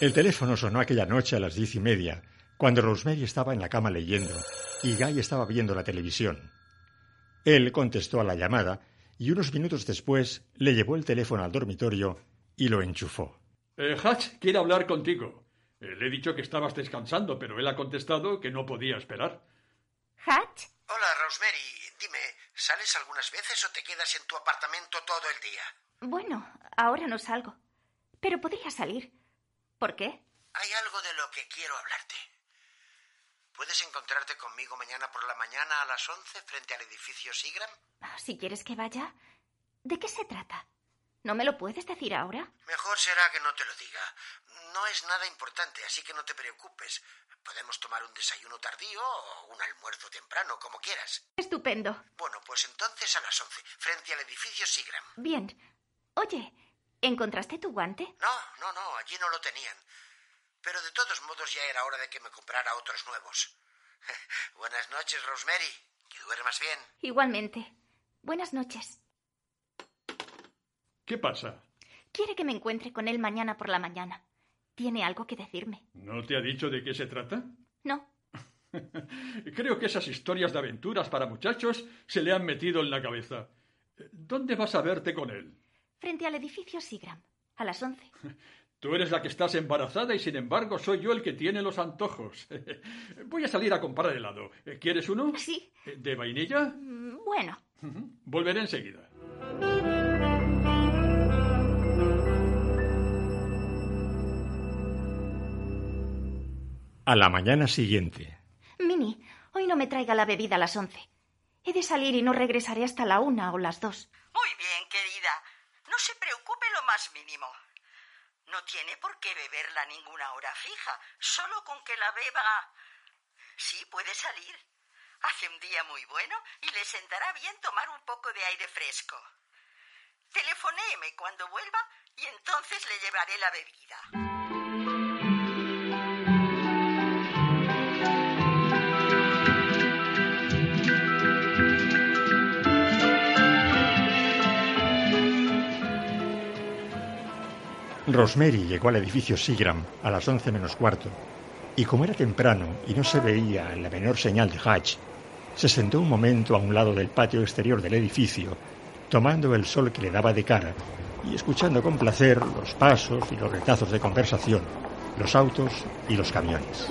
El teléfono sonó aquella noche a las diez y media, cuando Rosemary estaba en la cama leyendo y Guy estaba viendo la televisión. Él contestó a la llamada y unos minutos después le llevó el teléfono al dormitorio y lo enchufó. Eh, Hatch quiere hablar contigo. Eh, le he dicho que estabas descansando, pero él ha contestado que no podía esperar. ¿Hatch? Hola, Rosemary. Dime, ¿sales algunas veces o te quedas en tu apartamento todo el día? Bueno, ahora no salgo. Pero podría salir. ¿Por qué? Hay algo de lo que quiero hablarte. ¿Puedes encontrarte conmigo mañana por la mañana a las once frente al edificio Sigram? Ah, Si quieres que vaya. ¿De qué se trata? ¿No me lo puedes decir ahora? Mejor será que no te lo diga. No es nada importante, así que no te preocupes. Podemos tomar un desayuno tardío o un almuerzo temprano, como quieras. Estupendo. Bueno, pues entonces a las once, frente al edificio Sigram. Bien. Oye, ¿encontraste tu guante? No, no, no, allí no lo tenían. Pero de todos modos ya era hora de que me comprara otros nuevos. Buenas noches, Rosemary. Que duermas bien. Igualmente. Buenas noches. ¿Qué pasa? Quiere que me encuentre con él mañana por la mañana. Tiene algo que decirme. ¿No te ha dicho de qué se trata? No. Creo que esas historias de aventuras para muchachos se le han metido en la cabeza. ¿Dónde vas a verte con él? Frente al edificio Sigram. A las once. Tú eres la que estás embarazada y sin embargo soy yo el que tiene los antojos. Voy a salir a comprar helado. ¿Quieres uno? Sí. ¿De vainilla? Mm, Bueno. Volveré enseguida. A la mañana siguiente, Mini, hoy no me traiga la bebida a las once. He de salir y no regresaré hasta la una o las dos. Muy bien, querida. No se preocupe lo mínimo. No tiene por qué beberla ninguna hora fija, solo con que la beba. Sí, puede salir. Hace un día muy bueno y le sentará bien tomar un poco de aire fresco. Telefonéeme cuando vuelva y entonces le llevaré la bebida. Rosemary llegó al edificio Sigram a las once menos cuarto, y como era temprano y no se veía la menor señal de Hatch, se sentó un momento a un lado del patio exterior del edificio, tomando el sol que le daba de cara y escuchando con placer los pasos y los retazos de conversación, los autos y los camiones.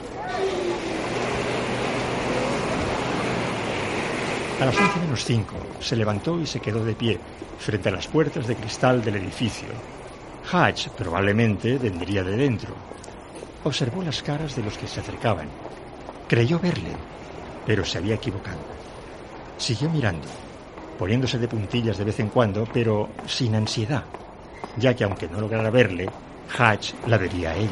A las once menos cinco se levantó y se quedó de pie frente a las puertas de cristal del edificio. Hatch probablemente vendría de dentro. Observó las caras de los que se acercaban. Creyó verle, pero se había equivocado. Siguió mirando, poniéndose de puntillas de vez en cuando, pero sin ansiedad, ya que aunque no lograra verle, Hatch la vería a ella.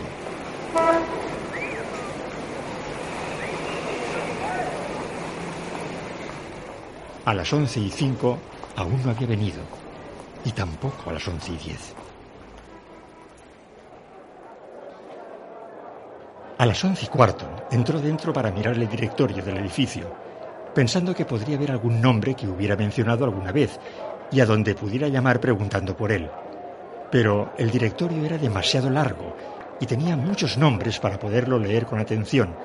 A las once y cinco aún no había venido, y tampoco a las once y diez. A las once y cuarto entró dentro para mirar el directorio del edificio, pensando que podría haber algún nombre que hubiera mencionado alguna vez y a donde pudiera llamar preguntando por él. Pero el directorio era demasiado largo y tenía muchos nombres para poderlo leer con atención,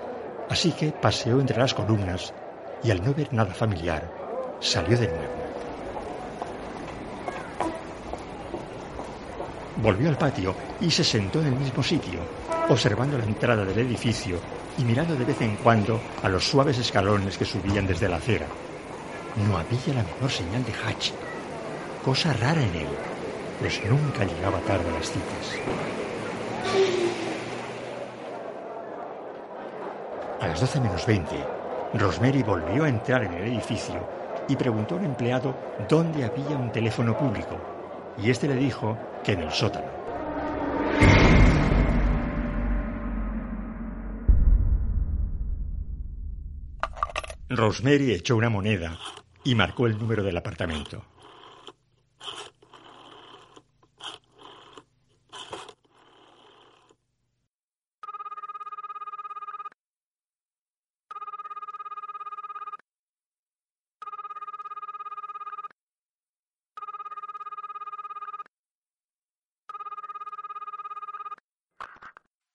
así que paseó entre las columnas y al no ver nada familiar, salió de nuevo. Volvió al patio y se sentó en el mismo sitio, observando la entrada del edificio y mirando de vez en cuando a los suaves escalones que subían desde la acera. No había la menor señal de Hatch, cosa rara en él, pues nunca llegaba tarde a las citas. A las doce menos veinte, Rosemary volvió a entrar en el edificio y preguntó a un empleado dónde había un teléfono público, y este le dijo que en el sótano. Rosemary echó una moneda y marcó el número del apartamento.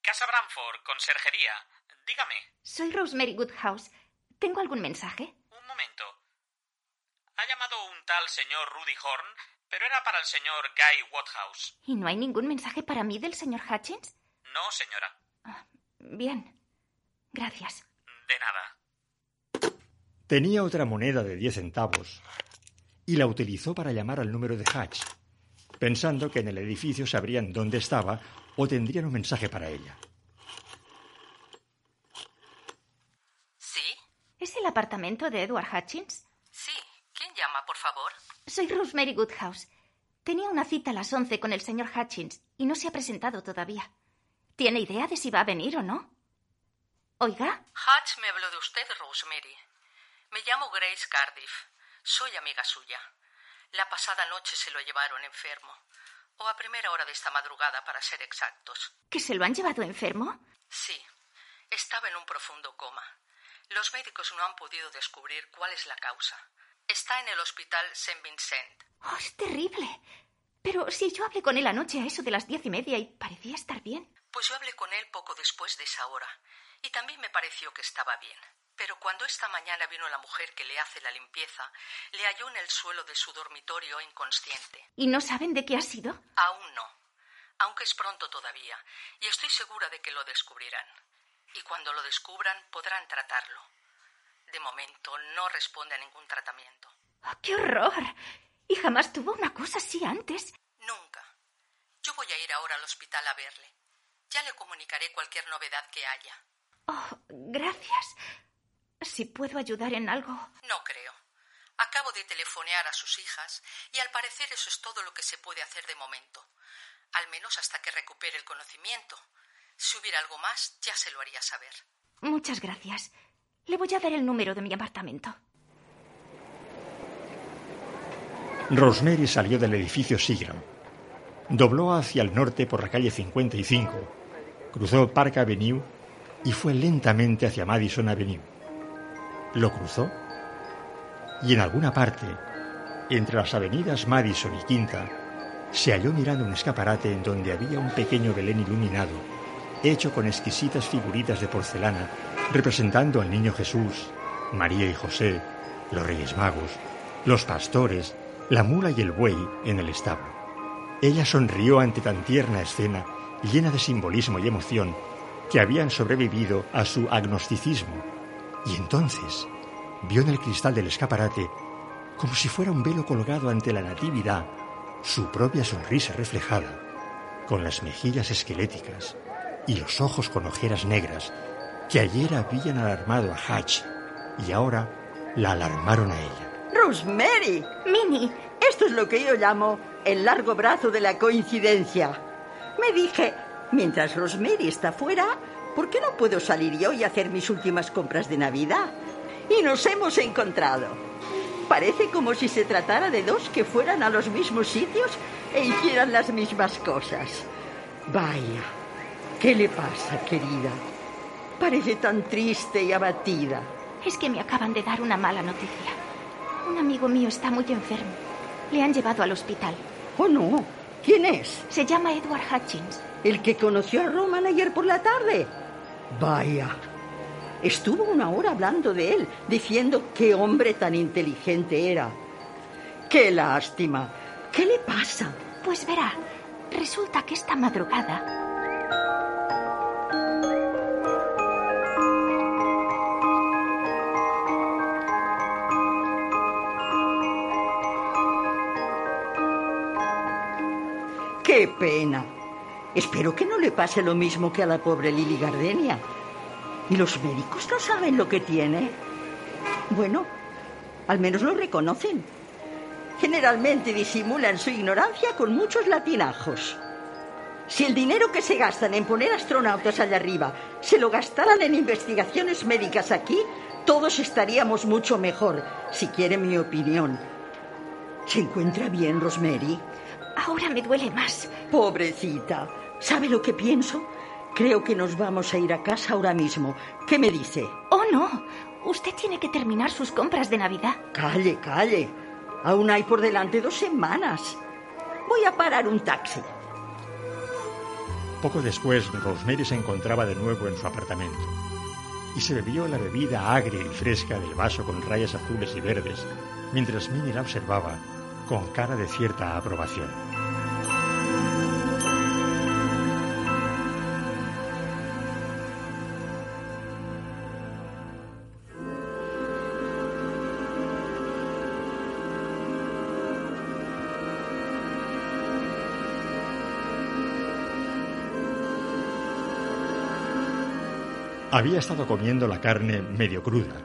Casa Branford, conserjería. Dígame. Soy Rosemary Goodhouse. ¿Tengo algún mensaje? Un momento. Ha llamado un tal señor Rudy Horn, pero era para el señor Guy Wathouse. ¿Y no hay ningún mensaje para mí del señor Hutchins? No, señora. Ah, bien. Gracias. De nada. Tenía otra moneda de diez centavos y la utilizó para llamar al número de Hatch, pensando que en el edificio sabrían dónde estaba o tendrían un mensaje para ella. ¿Sí? ¿Es el apartamento de Edward Hutchins? Sí. ¿Quién llama, por favor? Soy Rosemary Woodhouse. Tenía una cita a las once con el señor Hutchins y no se ha presentado todavía. ¿Tiene idea de si va a venir o no? Oiga. Hatch me habló de usted, Rosemary. Me llamo Grace Cardiff. Soy amiga suya. La pasada noche se lo llevaron enfermo. O a primera hora de esta madrugada, para ser exactos. ¿Que se lo han llevado enfermo? Sí. Estaba en un profundo coma. Los médicos no han podido descubrir cuál es la causa. Está en el hospital St. Vincent. Oh, es terrible. Pero si yo hablé con él anoche a eso de las diez y media y parecía estar bien. Pues yo hablé con él poco después de esa hora. Y también me pareció que estaba bien. Pero cuando esta mañana vino la mujer que le hace la limpieza, le halló en el suelo de su dormitorio inconsciente. ¿Y no saben de qué ha sido? Aún no. Aunque es pronto todavía. Y estoy segura de que lo descubrirán. Y cuando lo descubran podrán tratarlo. De momento no responde a ningún tratamiento. Oh, ¡Qué horror! ¿Y jamás tuvo una cosa así antes? Nunca. Yo voy a ir ahora al hospital a verle. Ya le comunicaré cualquier novedad que haya. Oh, gracias. Si puedo ayudar en algo. No creo. Acabo de telefonear a sus hijas y al parecer eso es todo lo que se puede hacer de momento. Al menos hasta que recupere el conocimiento. Si hubiera algo más, ya se lo haría saber. Muchas gracias. Le voy a dar el número de mi apartamento. Rosemary salió del edificio Seagram. Dobló hacia el norte por la calle 55, cruzó Park Avenue y fue lentamente hacia Madison Avenue. Lo cruzó y en alguna parte, entre las avenidas Madison y Quinta, se halló mirando un escaparate en donde había un pequeño Belén iluminado, hecho con exquisitas figuritas de porcelana, representando al niño Jesús, María y José, los Reyes Magos, los pastores, la mula y el buey en el establo. Ella sonrió ante tan tierna escena, llena de simbolismo y emoción, que habían sobrevivido a su agnosticismo. Y entonces vio en el cristal del escaparate, como si fuera un velo colgado ante la Natividad, su propia sonrisa reflejada, con las mejillas esqueléticas y los ojos con ojeras negras que ayer habían alarmado a Hatch y ahora la alarmaron a ella. Rosemary. Minnie. Esto es lo que yo llamo el largo brazo de la coincidencia. Me dije, mientras Rosemary está fuera, ¿por qué no puedo salir yo y hacer mis últimas compras de Navidad? Y nos hemos encontrado. Parece como si se tratara de dos que fueran a los mismos sitios e hicieran las mismas cosas. Vaya, ¿qué le pasa, querida? Parece tan triste y abatida. Es que me acaban de dar una mala noticia. Un amigo mío está muy enfermo. Le han llevado al hospital. Oh, no. ¿Quién es? Se llama Edward Hutchins. ¿El que conoció a Roman ayer por la tarde? Vaya. Estuvo una hora hablando de él, diciendo qué hombre tan inteligente era. Qué lástima. ¿Qué le pasa? Pues verá, resulta que esta madrugada ¡Qué pena! Espero que no le pase lo mismo que a la pobre Lily Gardenia. ¿Y los médicos no saben lo que tiene? Bueno, al menos lo reconocen. Generalmente disimulan su ignorancia con muchos latinajos. Si el dinero que se gastan en poner astronautas allá arriba se lo gastaran en investigaciones médicas aquí, todos estaríamos mucho mejor, si quiere mi opinión. ¿Se encuentra bien, Rosemary? Ahora me duele más. Pobrecita. ¿Sabe lo que pienso? Creo que nos vamos a ir a casa ahora mismo. ¿Qué me dice? Oh, no. Usted tiene que terminar sus compras de Navidad. Calle, calle. Aún hay por delante dos semanas. Voy a parar un taxi. Poco después, Rosemary se encontraba de nuevo en su apartamento y se bebió la bebida agria y fresca del vaso con rayas azules y verdes, mientras Minnie la observaba con cara de cierta aprobación. Había estado comiendo la carne medio cruda.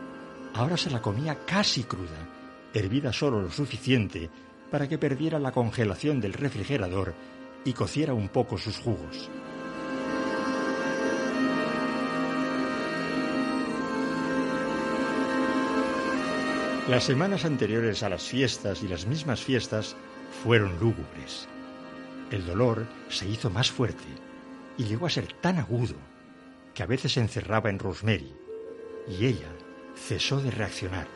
Ahora se la comía casi cruda, hervida solo lo suficiente para que perdiera la congelación del refrigerador y cociera un poco sus jugos. Las semanas anteriores a las fiestas y las mismas fiestas fueron lúgubres. El dolor se hizo más fuerte y llegó a ser tan agudo que a veces se encerraba en Rosemary, y ella cesó de reaccionar.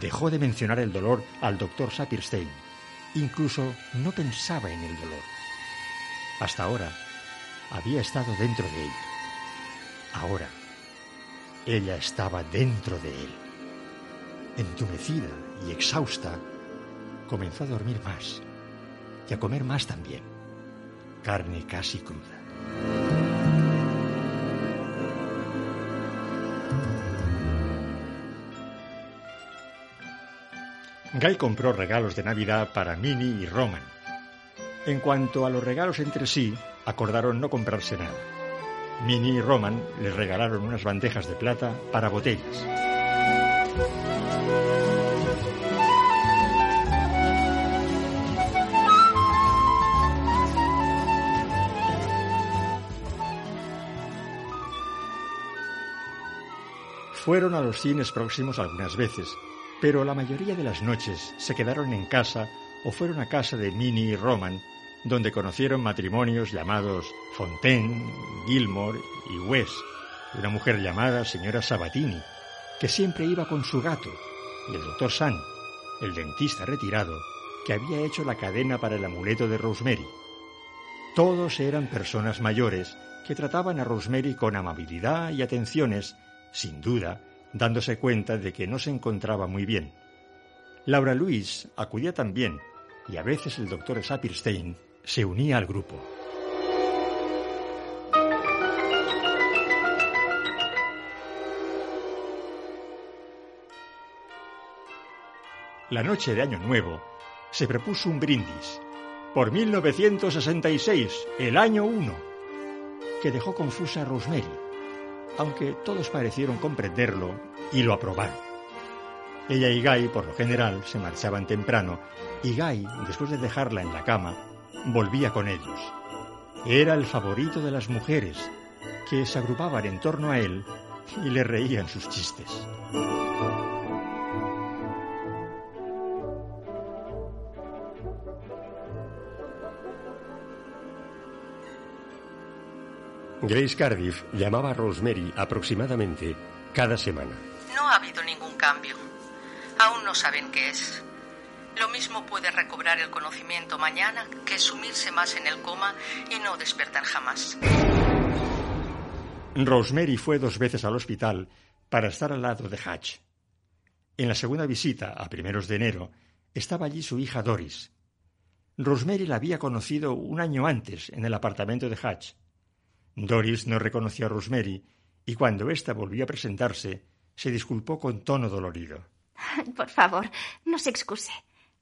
Dejó de mencionar el dolor al doctor Sapirstein. Incluso no pensaba en el dolor. Hasta ahora había estado dentro de ella. Ahora ella estaba dentro de él. Entumecida y exhausta, comenzó a dormir más y a comer más también. Carne casi cruda. Guy compró regalos de Navidad para Minnie y Roman. En cuanto a los regalos entre sí, acordaron no comprarse nada. Minnie y Roman les regalaron unas bandejas de plata para botellas. Fueron a los cines próximos algunas veces, pero la mayoría de las noches se quedaron en casa o fueron a casa de Minnie y Roman, donde conocieron matrimonios llamados Fontaine, Gilmore y West, una mujer llamada señora Sabatini, que siempre iba con su gato, y el doctor San, el dentista retirado, que había hecho la cadena para el amuleto de Rosemary. Todos eran personas mayores que trataban a Rosemary con amabilidad y atenciones, sin duda, dándose cuenta de que no se encontraba muy bien. Laura Louise acudía también y a veces el doctor Sapirstein se unía al grupo. La noche de Año Nuevo se propuso un brindis por 1966, el año 1, que dejó confusa a Rosemary aunque todos parecieron comprenderlo y lo aprobaron. Ella y Guy, por lo general, se marchaban temprano y Guy, después de dejarla en la cama, volvía con ellos. Era el favorito de las mujeres, que se agrupaban en torno a él y le reían sus chistes. Grace Cardiff llamaba a Rosemary aproximadamente cada semana. No ha habido ningún cambio. Aún no saben qué es. Lo mismo puede recobrar el conocimiento mañana que sumirse más en el coma y no despertar jamás. Rosemary fue dos veces al hospital para estar al lado de Hatch. En la segunda visita, a primeros de enero, estaba allí su hija Doris. Rosemary la había conocido un año antes en el apartamento de Hatch. Doris no reconoció a Rosemary y cuando ésta volvió a presentarse, se disculpó con tono dolorido. Por favor, no se excuse.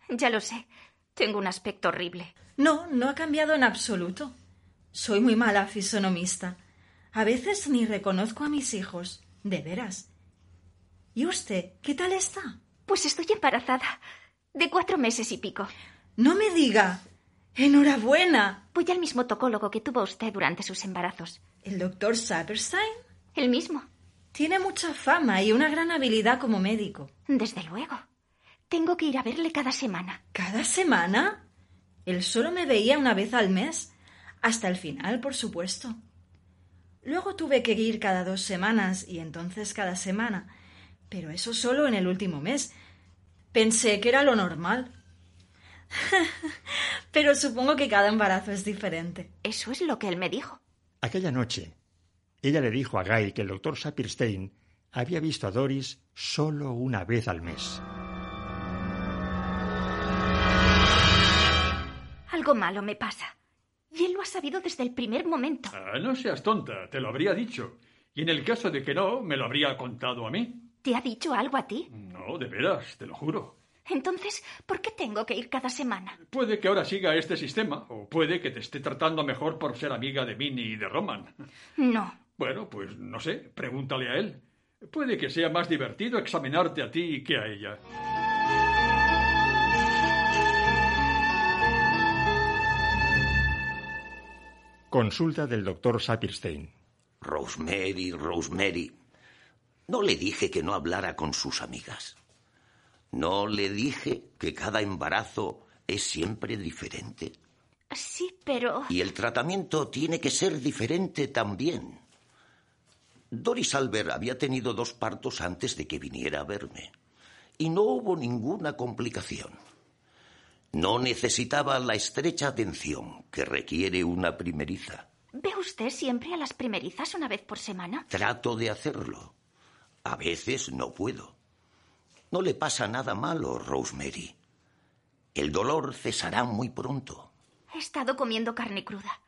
Ya lo sé. Tengo un aspecto horrible. No, no ha cambiado en absoluto. Soy muy mala fisonomista. A veces ni reconozco a mis hijos. De veras. ¿Y usted qué tal está? Pues estoy embarazada. De cuatro meses y pico. No me diga. Enhorabuena. Voy al mismo tocólogo que tuvo usted durante sus embarazos. ¿El doctor Saperstein? El mismo. Tiene mucha fama y una gran habilidad como médico. Desde luego. Tengo que ir a verle cada semana. ¿Cada semana? Él solo me veía una vez al mes. Hasta el final, por supuesto. Luego tuve que ir cada dos semanas y entonces cada semana. Pero eso solo en el último mes. Pensé que era lo normal. Pero supongo que cada embarazo es diferente. Eso es lo que él me dijo. Aquella noche, ella le dijo a Guy que el doctor Sapirstein había visto a Doris solo una vez al mes. Algo malo me pasa. Y él lo ha sabido desde el primer momento. Ah, no seas tonta, te lo habría dicho. Y en el caso de que no, me lo habría contado a mí. ¿Te ha dicho algo a ti? No, de veras, te lo juro. Entonces, ¿por qué tengo que ir cada semana? Puede que ahora siga este sistema, o puede que te esté tratando mejor por ser amiga de Minnie y de Roman. No. Bueno, pues no sé, pregúntale a él. Puede que sea más divertido examinarte a ti que a ella. Consulta del doctor Sapirstein. Rosemary, Rosemary. No le dije que no hablara con sus amigas. No le dije que cada embarazo es siempre diferente. Sí, pero... Y el tratamiento tiene que ser diferente también. Doris Albert había tenido dos partos antes de que viniera a verme. Y no hubo ninguna complicación. No necesitaba la estrecha atención que requiere una primeriza. ¿Ve usted siempre a las primerizas una vez por semana? Trato de hacerlo. A veces no puedo. No le pasa nada malo, Rosemary. El dolor cesará muy pronto. He estado comiendo carne cruda,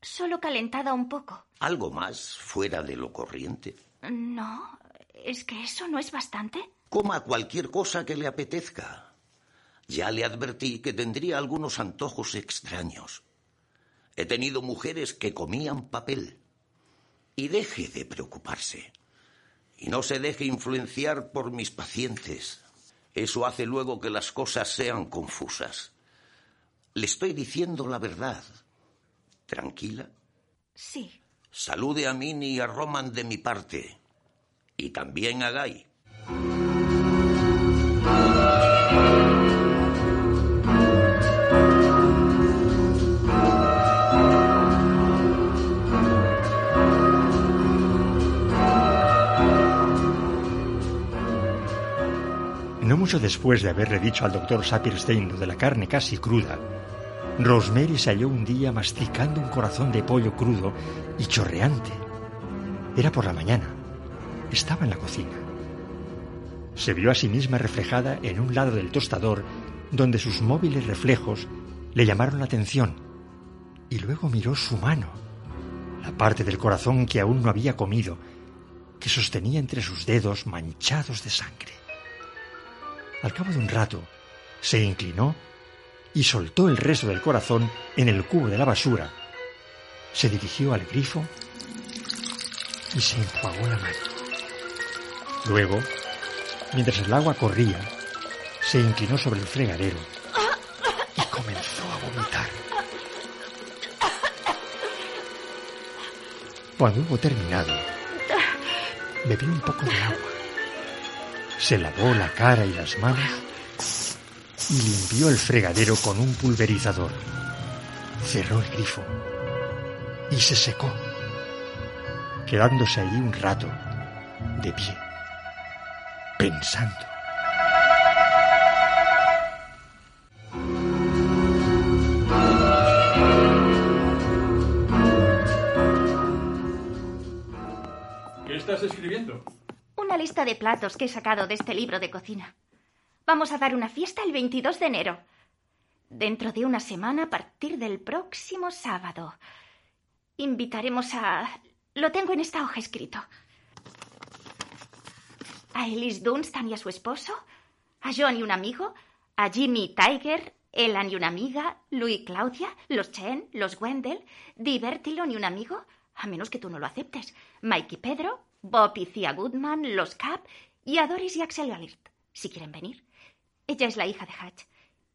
solo calentada un poco. ¿Algo más fuera de lo corriente? No, ¿es que eso no es bastante? Coma cualquier cosa que le apetezca. Ya le advertí que tendría algunos antojos extraños. He tenido mujeres que comían papel. Y deje de preocuparse. Y no se deje influenciar por mis pacientes. Eso hace luego que las cosas sean confusas. Le estoy diciendo la verdad. ¿Tranquila? Sí. Salude a Minnie y a Roman de mi parte. Y también a Guy. Mucho después de haberle dicho al doctor Sapirstein lo de la carne casi cruda, Rosemary se halló un día masticando un corazón de pollo crudo y chorreante. Era por la mañana. Estaba en la cocina. Se vio a sí misma reflejada en un lado del tostador donde sus móviles reflejos le llamaron la atención y luego miró su mano, la parte del corazón que aún no había comido, que sostenía entre sus dedos manchados de sangre. Al cabo de un rato, se inclinó y soltó el resto del corazón en el cubo de la basura. Se dirigió al grifo y se enjuagó la mano. Luego, mientras el agua corría, se inclinó sobre el fregadero y comenzó a vomitar. Cuando hubo terminado, bebió un poco de agua, se lavó la cara y las manos y limpió el fregadero con un pulverizador. Cerró el grifo y se secó, quedándose allí un rato, de pie, pensando. ¿Qué estás escribiendo? Una lista de platos que he sacado de este libro de cocina. Vamos a dar una fiesta el 22 de enero. Dentro de una semana a partir del próximo sábado. Invitaremos a... Lo tengo en esta hoja escrito. A Elise Dunstan y a su esposo, a John y un amigo, a Jimmy Tiger, Elan y una amiga, Louis Claudia, los Chen, los Wendell, Dee Bertillon y un amigo, a menos que tú no lo aceptes, Mike y Pedro, Bob y Cia Goodman, los Cap y a Doris y Axel Alert, si quieren venir. Ella es la hija de Hatch.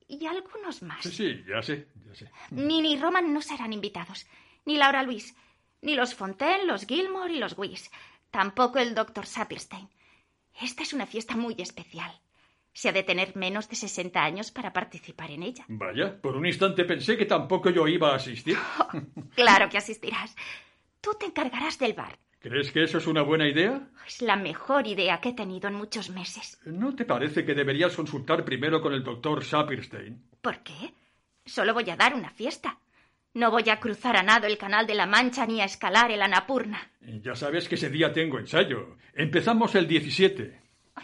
Y algunos más. Sí, sí, ya sé, ya sé. Minnie y Roman no serán invitados. Ni Laura Luis. Ni los Fontaine, los Gilmore y los Weiss. Tampoco el doctor Sapirstein. Esta es una fiesta muy especial. Se ha de tener menos de 60 años para participar en ella. Vaya, por un instante pensé que tampoco yo iba a asistir. claro que asistirás. Tú te encargarás del bar. ¿Crees que eso es una buena idea? Es la mejor idea que he tenido en muchos meses. ¿No te parece que deberías consultar primero con el doctor Saperstein? ¿Por qué? Solo voy a dar una fiesta. No voy a cruzar a nado el canal de la Mancha ni a escalar el Anapurna. Ya sabes que ese día tengo ensayo. Empezamos el 17.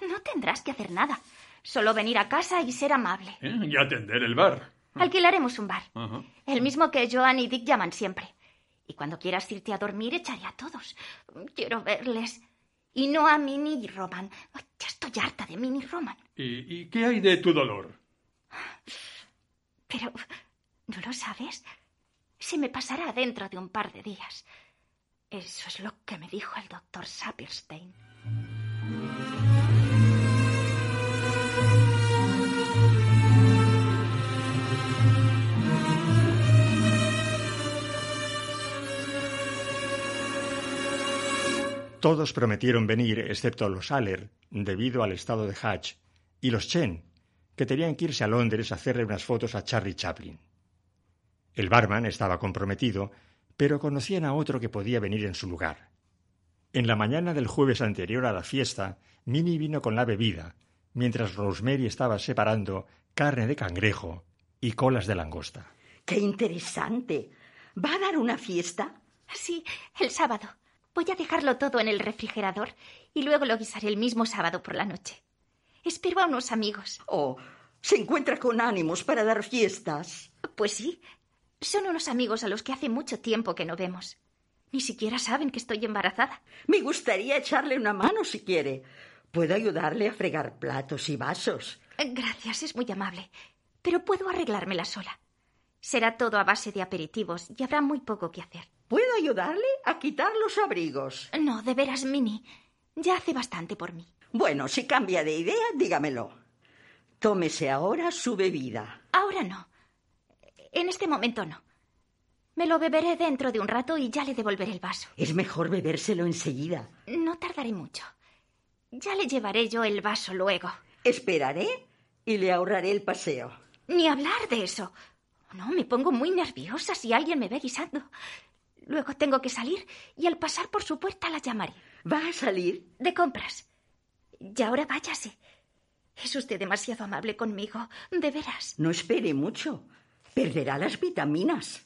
No tendrás que hacer nada. Solo venir a casa y ser amable. ¿Eh? Y atender el bar. Alquilaremos un bar. El mismo que Joan y Dick llaman siempre. Y cuando quieras irte a dormir, echaré a todos. Quiero verles. Y no a Minnie y Roman. ya estoy harta de Minnie y Roman. ¿Y, ¿Y qué hay de tu dolor? Pero, ¿no lo sabes? Se me pasará dentro de un par de días. Eso es lo que me dijo el doctor Saperstein. Todos prometieron venir, excepto los Aller, debido al estado de Hatch, y los Chen, que tenían que irse a Londres a hacerle unas fotos a Charlie Chaplin. El barman estaba comprometido, pero conocían a otro que podía venir en su lugar. En la mañana del jueves anterior a la fiesta, Minnie vino con la bebida, mientras Rosemary estaba separando carne de cangrejo y colas de langosta. ¡Qué interesante! ¿Va a dar una fiesta? Sí, el sábado. Voy a dejarlo todo en el refrigerador y luego lo guisaré el mismo sábado por la noche. Espero a unos amigos. Oh, ¿se encuentra con ánimos para dar fiestas? Pues sí. Son unos amigos a los que hace mucho tiempo que no vemos. Ni siquiera saben que estoy embarazada. Me gustaría echarle una mano si quiere. Puedo ayudarle a fregar platos y vasos. Gracias, es muy amable. Pero puedo arreglármela sola. Será todo a base de aperitivos y habrá muy poco que hacer. ¿Puedo ayudarle a quitar los abrigos? No, de veras, Minnie. Ya hace bastante por mí. Bueno, si cambia de idea, dígamelo. Tómese ahora su bebida. Ahora no. En este momento no. Me lo beberé dentro de un rato y ya le devolveré el vaso. Es mejor bebérselo enseguida. No tardaré mucho. Ya le llevaré yo el vaso luego. Esperaré y le ahorraré el paseo. Ni hablar de eso. No, me pongo muy nerviosa si alguien me ve guisando. Luego tengo que salir y al pasar por su puerta la llamaré. ¿Va a salir? De compras. Y ahora váyase. Es usted demasiado amable conmigo, de veras. No espere mucho. Perderá las vitaminas.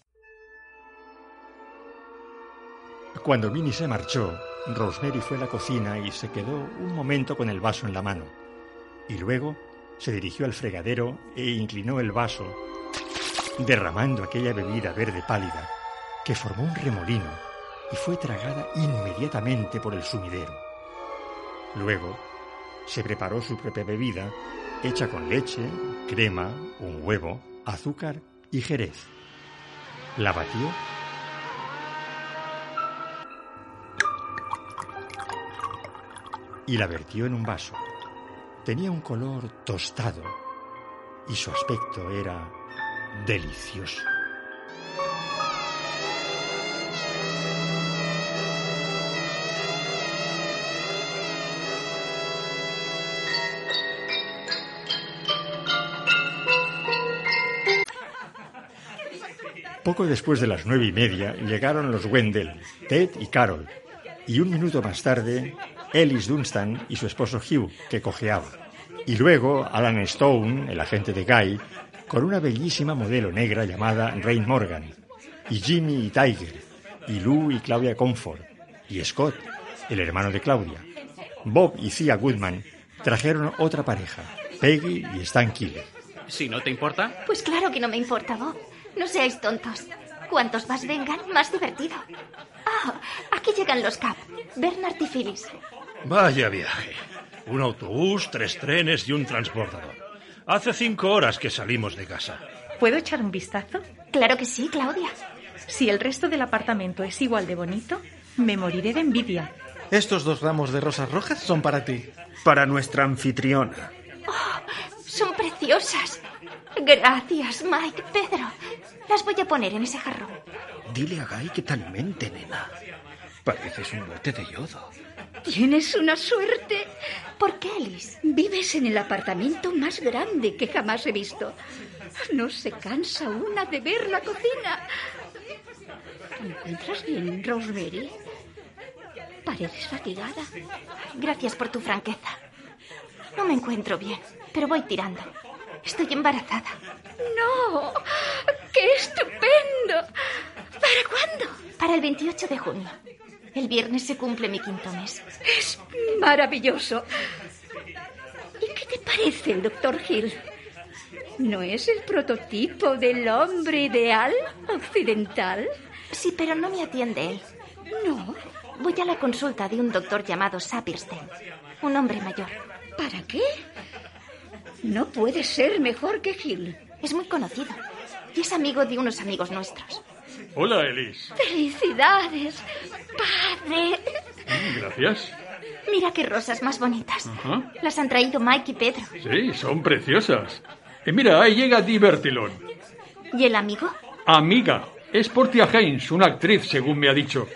Cuando Minnie se marchó, Rosemary fue a la cocina y se quedó un momento con el vaso en la mano. Y luego se dirigió al fregadero e inclinó el vaso, derramando aquella bebida verde pálida que formó un remolino y fue tragada inmediatamente por el sumidero. Luego se preparó su propia bebida hecha con leche, crema, un huevo, azúcar y jerez. La batió y la vertió en un vaso. Tenía un color tostado y su aspecto era delicioso. Poco después de las nueve y media llegaron los Wendell, Ted y Carol, y un minuto más tarde, Ellis Dunstan y su esposo Hugh, que cojeaba. Y luego Alan Stone, el agente de Guy, con una bellísima modelo negra llamada Rain Morgan, y Jimmy y Tiger, y Lou y Claudia Comfort, y Scott, el hermano de Claudia. Bob y Thea Goodman trajeron otra pareja, Peggy y Stan Killer. Si no te importa. Pues claro que no me importa, Bob. No seáis tontos. Cuantos más vengan, más divertido. Ah, aquí llegan los Cap, Bernard y Phyllis. Vaya viaje. Un autobús, tres trenes y un transbordador. Hace cinco horas que salimos de casa. ¿Puedo echar un vistazo? Claro que sí, Claudia. Si el resto del apartamento es igual de bonito, me moriré de envidia. Estos dos ramos de rosas rojas son para ti. Para nuestra anfitriona. Oh, son preciosas. Gracias, Mike. Pedro, las voy a poner en ese jarrón. Dile a Guy que tal mente, nena. Pareces un bote de yodo. Tienes una suerte. ¿Por qué, Alice? Vives en el apartamento más grande que jamás he visto. No se cansa una de ver la cocina. ¿Te encuentras bien, Rosemary? Pareces fatigada. Gracias por tu franqueza. No me encuentro bien, pero voy tirando. Estoy embarazada. ¡No! ¡Qué estupendo! ¿Para cuándo? Para el 28 de junio. El viernes se cumple mi quinto mes. Es maravilloso. ¿Y qué te parece el doctor Hill? ¿No es el prototipo del hombre ideal occidental? Sí, pero no me atiende él. No. Voy a la consulta de un doctor llamado Sapirstein, un hombre mayor. ¿Para qué? No puede ser mejor que Hill. Es muy conocido y es amigo de unos amigos nuestros. Hola, Elise. ¡Felicidades, padre! Gracias. Mira qué rosas más bonitas. Ajá. Las han traído Mike y Pedro. Sí, son preciosas. Y mira, ahí llega Divertilon. ¿Y el amigo? Amiga. Es Portia Haynes, una actriz, según me ha dicho.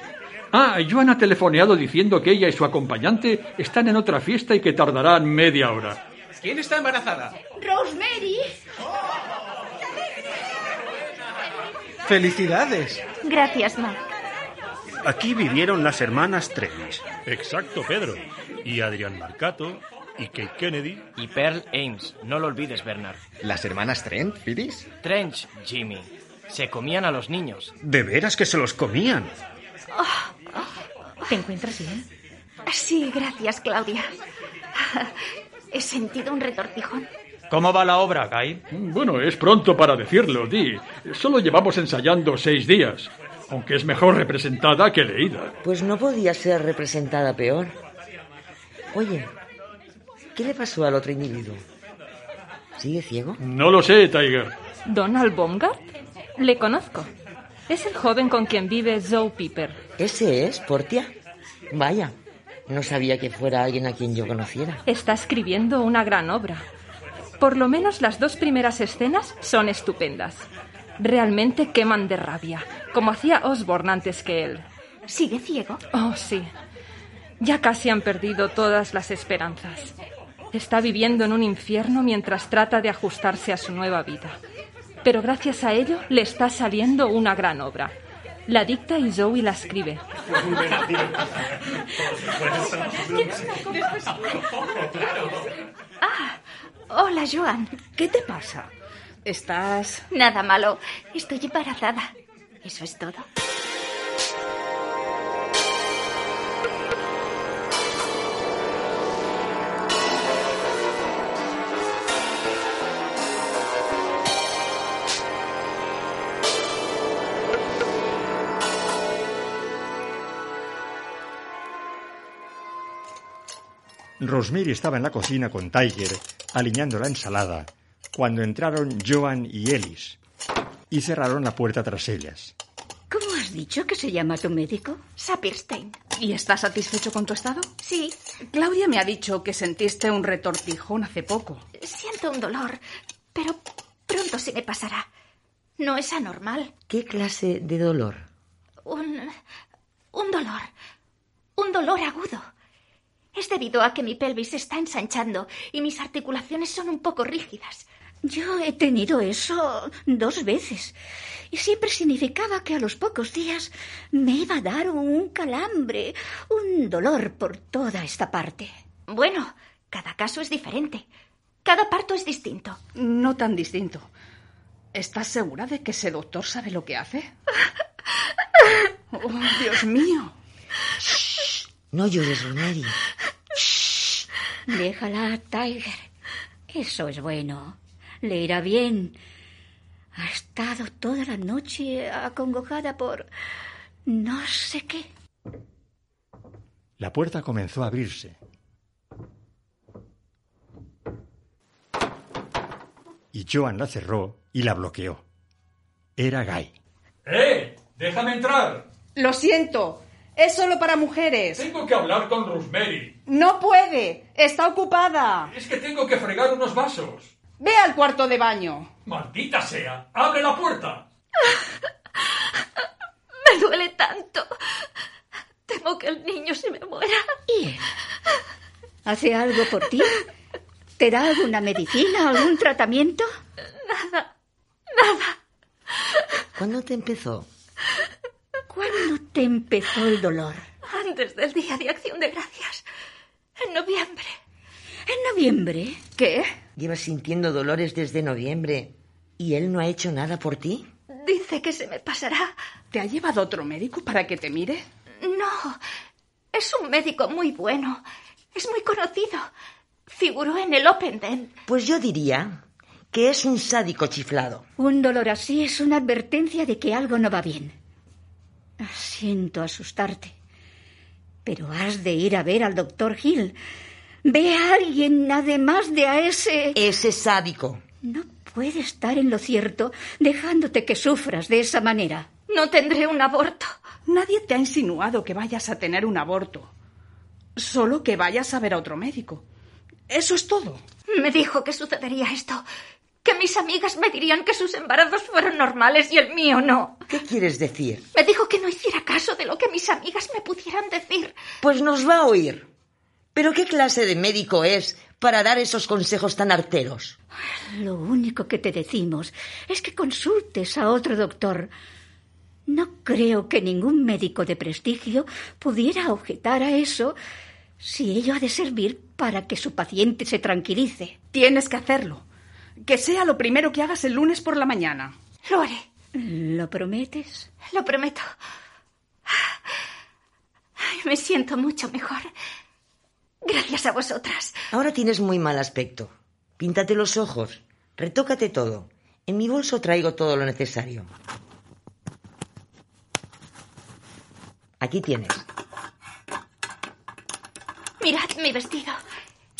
Ah, Joan ha telefoneado diciendo que ella y su acompañante están en otra fiesta y que tardarán media hora. ¿Quién está embarazada? Rosemary. ¡Felicidades! Gracias, Mike. Aquí vivieron las hermanas Trench. Exacto, Pedro. Y Adrián Marcato, y Kate Kennedy. Y Pearl Ames, no lo olvides, Bernard. ¿Las hermanas Trent, Phyllis? Trench, Jimmy. Se comían a los niños. De veras que se los comían. ¿Te encuentras bien? Sí, gracias, Claudia. He sentido un retortijón. ¿Cómo va la obra, Guy? Bueno, es pronto para decirlo, Di. Solo llevamos ensayando seis días, aunque es mejor representada que leída. Pues no podía ser representada peor. Oye, ¿qué le pasó al otro individuo? ¿Sigue ciego? No lo sé, Tiger. ¿Donald Baumgart? Le conozco. Es el joven con quien vive Zoe Piper. ¿Ese es, Portia? Vaya, no sabía que fuera alguien a quien yo conociera. Está escribiendo una gran obra. Por lo menos las dos primeras escenas son estupendas. Realmente queman de rabia, como hacía Osborne antes que él. ¿Sigue ciego? Oh, sí. Ya casi han perdido todas las esperanzas. Está viviendo en un infierno mientras trata de ajustarse a su nueva vida. Pero gracias a ello le está saliendo una gran obra. La dicta y Zoe la escribe. Ah, hola, Joan. ¿Qué te pasa? ¿Estás...? Nada malo. Estoy embarazada. Eso es todo. Rosemary estaba en la cocina con Tiger, alineando la ensalada, cuando entraron Joan y Ellis y cerraron la puerta tras ellas. ¿Cómo has dicho que se llama tu médico? Sapirstein. ¿Y estás satisfecho con tu estado? Sí. Claudia me ha dicho que sentiste un retortijón hace poco. Siento un dolor, pero pronto se me pasará. No es anormal. ¿Qué clase de dolor? Un. un dolor. Un dolor agudo. Es debido a que mi pelvis se está ensanchando y mis articulaciones son un poco rígidas. Yo he tenido eso dos veces. Y siempre significaba que a los pocos días me iba a dar un calambre, un dolor por toda esta parte. Bueno, cada caso es diferente. Cada parto es distinto. No tan distinto. ¿Estás segura de que ese doctor sabe lo que hace? Oh, Dios mío. No llores, Rosemary. Déjala, Tiger. Eso es bueno. Le irá bien. Ha estado toda la noche acongojada por no sé qué. La puerta comenzó a abrirse. Y Joan la cerró y la bloqueó. Era Guy. ¡Eh! ¡Déjame entrar! Lo siento. Es solo para mujeres. Tengo que hablar con Rosemary. No puede. Está ocupada. Es que tengo que fregar unos vasos. Ve al cuarto de baño. ¡Maldita sea! ¡Abre la puerta! Me duele tanto. Temo que el niño se me muera. ¿Y él? ¿Hace algo por ti? ¿Te da alguna medicina, algún tratamiento? Nada. Nada. ¿Cuándo te empezó? ¿Cuándo te empezó el dolor? desde el Día de Acción de Gracias. En noviembre. ¿En noviembre? ¿Qué? Llevas sintiendo dolores desde noviembre y él no ha hecho nada por ti. Dice que se me pasará. ¿Te ha llevado otro médico para que te mire? No. Es un médico muy bueno. Es muy conocido. Figuró en el Open Den. Pues yo diría que es un sádico chiflado. Un dolor así es una advertencia de que algo no va bien. Siento asustarte. Pero has de ir a ver al doctor Hill. Ve a alguien además de a ese. Ese sádico. No puede estar en lo cierto dejándote que sufras de esa manera. No tendré un aborto. Nadie te ha insinuado que vayas a tener un aborto. Solo que vayas a ver a otro médico. Eso es todo. Me dijo que sucedería esto. Que mis amigas me dirían que sus embarazos fueron normales y el mío no. ¿Qué quieres decir? Me dijo que no hiciera caso de lo que mis amigas me pudieran decir. Pues nos va a oír. ¿Pero qué clase de médico es para dar esos consejos tan arteros? Lo único que te decimos es que consultes a otro doctor. No creo que ningún médico de prestigio pudiera objetar a eso si ello ha de servir para que su paciente se tranquilice. Tienes que hacerlo. Que sea lo primero que hagas el lunes por la mañana. Lo haré. ¿Lo prometes? Lo prometo. Me siento mucho mejor. Gracias a vosotras. Ahora tienes muy mal aspecto. Píntate los ojos. Retócate todo. En mi bolso traigo todo lo necesario. Aquí tienes. Mirad mi vestido.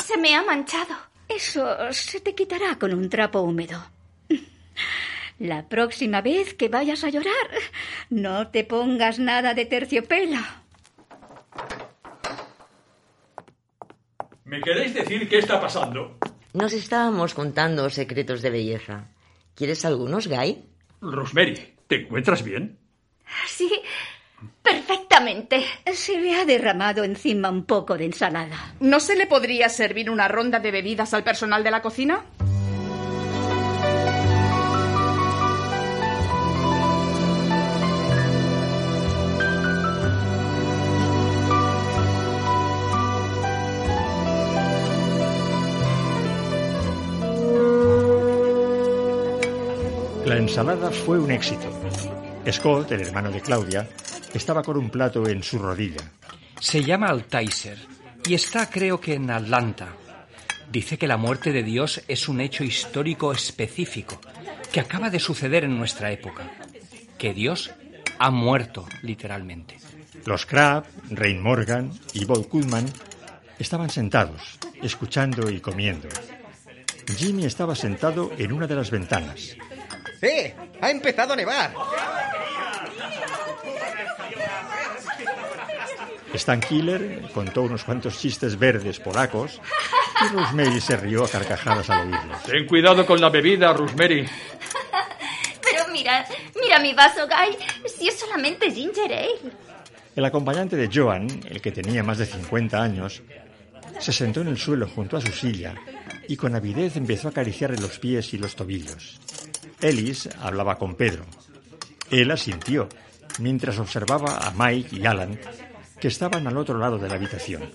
Se me ha manchado. Eso se te quitará con un trapo húmedo. La próxima vez que vayas a llorar, no te pongas nada de terciopelo. ¿Me queréis decir qué está pasando? Nos estábamos contando secretos de belleza. ¿Quieres algunos, Guy? Rosemary, ¿te encuentras bien? Sí, perfectamente. Se le ha derramado encima un poco de ensalada. ¿No se le podría servir una ronda de bebidas al personal de la cocina? La ensalada fue un éxito. Scott, el hermano de Claudia, estaba con un plato en su rodilla. Se llama Altizer y está creo que en Atlanta. Dice que la muerte de Dios es un hecho histórico específico que acaba de suceder en nuestra época. Que Dios ha muerto, literalmente. Los Crab, Rain Morgan y Bob Goodman estaban sentados, escuchando y comiendo. Jimmy estaba sentado en una de las ventanas. ¡Eh! ¡Ha empezado a nevar! Stan Killer contó unos cuantos chistes verdes polacos y Rosemary se rió a carcajadas al oírlo. Ten cuidado con la bebida, Rosemary. Pero mira, mira mi vaso, Guy. Si es solamente ginger ale. El acompañante de Joan, el que tenía más de 50 años, se sentó en el suelo junto a su silla y con avidez empezó a acariciarle los pies y los tobillos. Ellis hablaba con Pedro. Él asintió, mientras observaba a Mike y Alan, que estaban al otro lado de la habitación.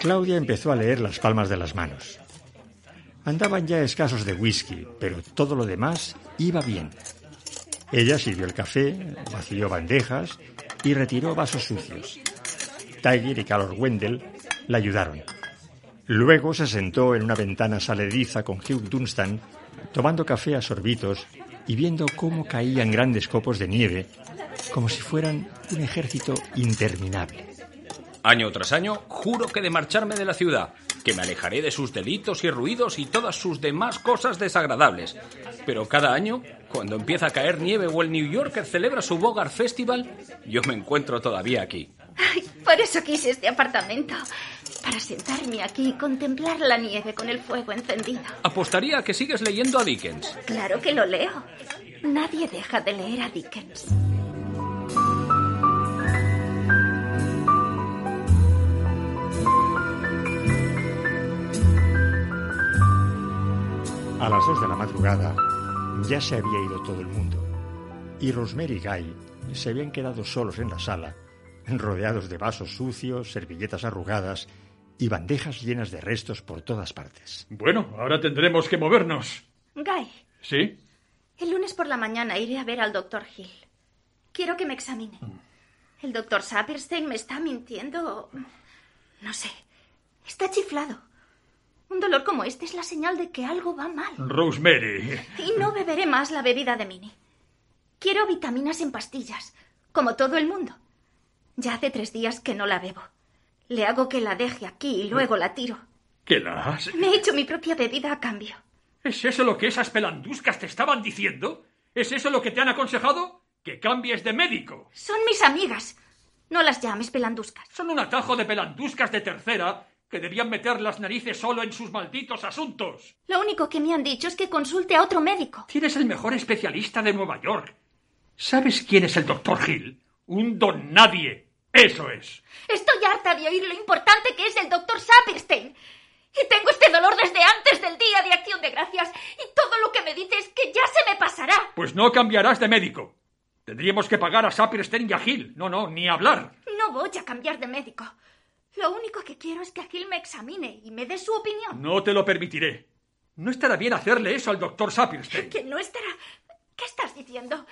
Claudia empezó a leer las palmas de las manos. Andaban ya escasos de whisky, pero todo lo demás iba bien. Ella sirvió el café, vació bandejas y retiró vasos sucios. Tiger y Carol Wendell la ayudaron. Luego se sentó en una ventana salediza con Hugh Dunstan, tomando café a sorbitos y viendo cómo caían grandes copos de nieve, como si fueran un ejército interminable. Año tras año, juro que de marcharme de la ciudad, que me alejaré de sus delitos y ruidos y todas sus demás cosas desagradables. Pero cada año, cuando empieza a caer nieve o el New Yorker celebra su Bogart Festival, yo me encuentro todavía aquí. Ay, por eso quise este apartamento. Para sentarme aquí y contemplar la nieve con el fuego encendido. Apostaría a que sigues leyendo a Dickens. Claro que lo leo. Nadie deja de leer a Dickens. A las dos de la madrugada ya se había ido todo el mundo y Rosemary y Guy se habían quedado solos en la sala rodeados de vasos sucios, servilletas arrugadas y bandejas llenas de restos por todas partes. Bueno, ahora tendremos que movernos. Guy, ¿Sí? el lunes por la mañana iré a ver al doctor Hill. Quiero que me examine. El doctor Saperstein me está mintiendo. No sé. Está chiflado. Un dolor como este es la señal de que algo va mal. Rosemary. Y no beberé más la bebida de Minnie. Quiero vitaminas en pastillas, como todo el mundo. Ya hace tres días que no la bebo. Le hago que la deje aquí y luego la tiro. ¿Qué la has? Me he hecho mi propia bebida a cambio. ¿Es eso lo que esas pelanduscas te estaban diciendo? ¿Es eso lo que te han aconsejado? Que cambies de médico. Son mis amigas. No las llames pelanduscas. Son un atajo de pelanduscas de tercera que debían meter las narices solo en sus malditos asuntos. Lo único que me han dicho es que consulte a otro médico. Tienes el mejor especialista de Nueva York. ¿Sabes quién es el doctor Hill? Un don nadie. Eso es. Estoy harta de oír lo importante que es el doctor Saperstein. Y tengo este dolor desde antes del día de acción de gracias. Y todo lo que me dice es que ya se me pasará. Pues no cambiarás de médico. Tendríamos que pagar a Saperstein y a Hill. No, no, ni hablar. No voy a cambiar de médico. Lo único que quiero es que Gil me examine y me dé su opinión. No te lo permitiré. No estará bien hacerle eso al doctor Saperstein. Que no estará. ¿Qué estás diciendo?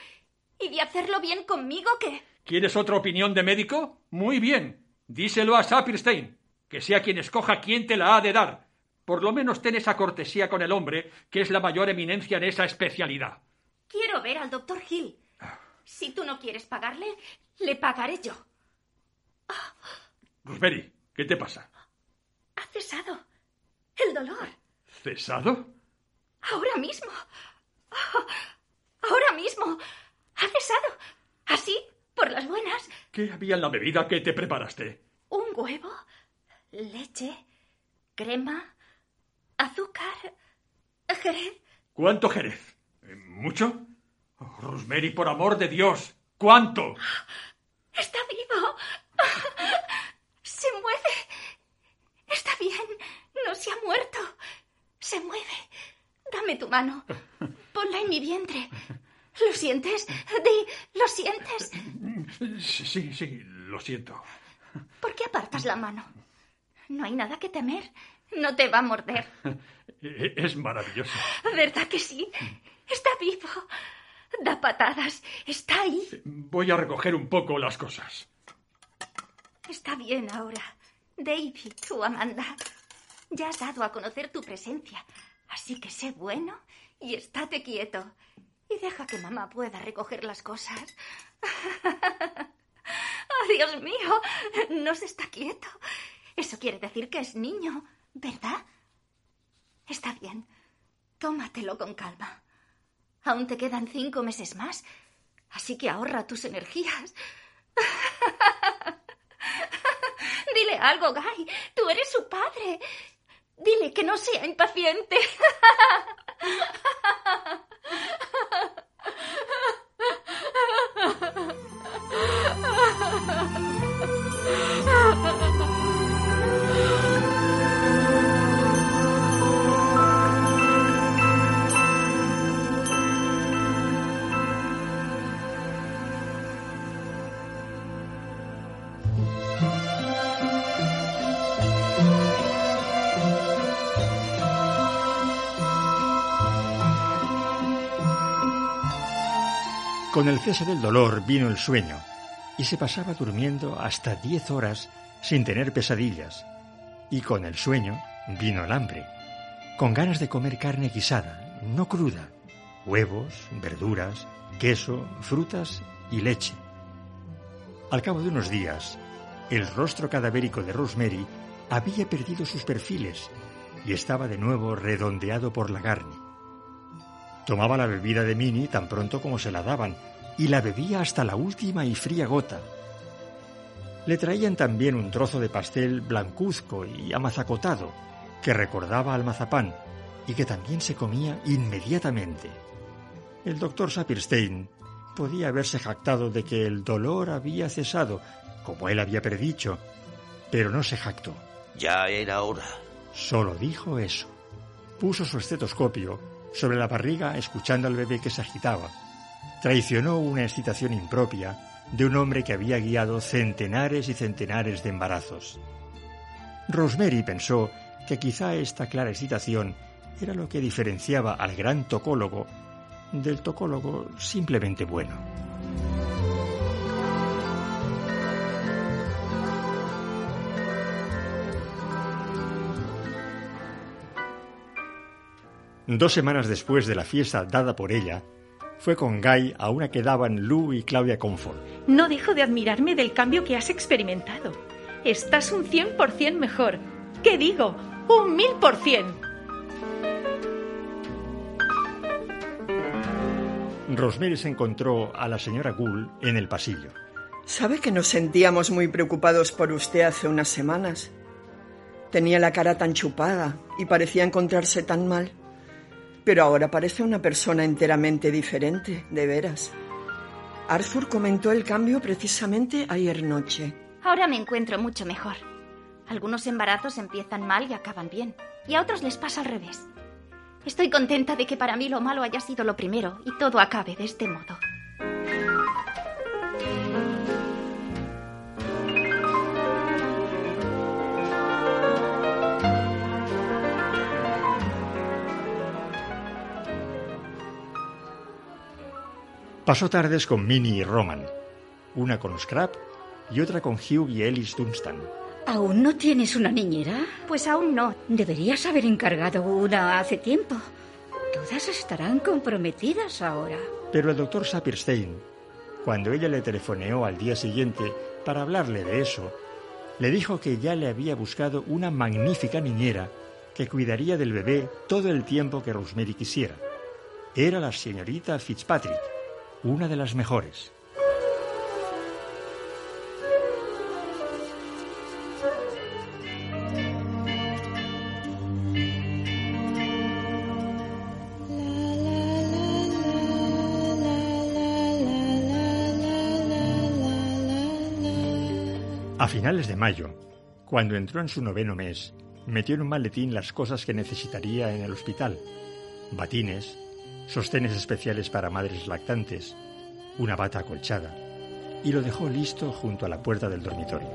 ¿Y de hacerlo bien conmigo qué? ¿Quieres otra opinión de médico? Muy bien. Díselo a Saperstein. Que sea quien escoja quién te la ha de dar. Por lo menos ten esa cortesía con el hombre, que es la mayor eminencia en esa especialidad. Quiero ver al doctor Hill. Si tú no quieres pagarle, le pagaré yo. Rosemary, ¿qué te pasa? Ha cesado. El dolor. ¿Cesado? Ahora mismo. Ahora mismo. Ha cesado. Así, por las buenas. ¿Qué había en la bebida que te preparaste? Un huevo, leche, crema, azúcar, jerez. ¿Cuánto jerez? ¿Eh, ¿Mucho? Oh, Rosemary, por amor de Dios, ¿cuánto? Está vivo. Se mueve. Está bien. No se ha muerto. Se mueve. Dame tu mano. Ponla en mi vientre. ¿Lo sientes? Di, ¿lo sientes? Sí, sí, lo siento. ¿Por qué apartas la mano? No hay nada que temer. No te va a morder. Es maravilloso. ¿Verdad que sí? Está vivo. Da patadas. Está ahí. Voy a recoger un poco las cosas. Está bien ahora. David, tú, Amanda. Ya has dado a conocer tu presencia. Así que sé bueno y estate quieto. Y deja que mamá pueda recoger las cosas. ¡Oh, Dios mío! No se está quieto. Eso quiere decir que es niño, ¿verdad? Está bien. Tómatelo con calma. Aún te quedan cinco meses más. Así que ahorra tus energías. Dile algo, Guy. Tú eres su padre. Dile que no sea impaciente. Con el cese del dolor vino el sueño y se pasaba durmiendo hasta diez horas sin tener pesadillas. Y con el sueño vino el hambre, con ganas de comer carne guisada, no cruda, huevos, verduras, queso, frutas y leche. Al cabo de unos días, el rostro cadavérico de Rosemary había perdido sus perfiles y estaba de nuevo redondeado por la carne. Tomaba la bebida de Minnie tan pronto como se la daban y la bebía hasta la última y fría gota. Le traían también un trozo de pastel blancuzco y amazacotado que recordaba al mazapán y que también se comía inmediatamente. El doctor Saperstein podía haberse jactado de que el dolor había cesado, como él había predicho, pero no se jactó. Ya era hora. Solo dijo eso. Puso su estetoscopio sobre la barriga escuchando al bebé que se agitaba. Traicionó una excitación impropia de un hombre que había guiado centenares y centenares de embarazos. Rosemary pensó que quizá esta clara excitación era lo que diferenciaba al gran tocólogo del tocólogo simplemente bueno. Dos semanas después de la fiesta dada por ella, fue con Guy a una que daban Lou y Claudia Comfort. No dejo de admirarme del cambio que has experimentado. Estás un 100% mejor. ¿Qué digo? Un mil por cien. Rosemary se encontró a la señora Gould en el pasillo. ¿Sabe que nos sentíamos muy preocupados por usted hace unas semanas? Tenía la cara tan chupada y parecía encontrarse tan mal. Pero ahora parece una persona enteramente diferente, de veras. Arthur comentó el cambio precisamente ayer noche. Ahora me encuentro mucho mejor. Algunos embarazos empiezan mal y acaban bien, y a otros les pasa al revés. Estoy contenta de que para mí lo malo haya sido lo primero y todo acabe de este modo. Pasó tardes con Minnie y Roman, una con Scrap y otra con Hugh y Ellis Dunstan. ¿Aún no tienes una niñera? Pues aún no. Deberías haber encargado una hace tiempo. Todas estarán comprometidas ahora. Pero el doctor Sapirstein, cuando ella le telefoneó al día siguiente para hablarle de eso, le dijo que ya le había buscado una magnífica niñera que cuidaría del bebé todo el tiempo que Rosemary quisiera. Era la señorita Fitzpatrick, una de las mejores. A finales de mayo, cuando entró en su noveno mes, metió en un maletín las cosas que necesitaría en el hospital. Batines, sostenes especiales para madres lactantes, una bata acolchada, y lo dejó listo junto a la puerta del dormitorio.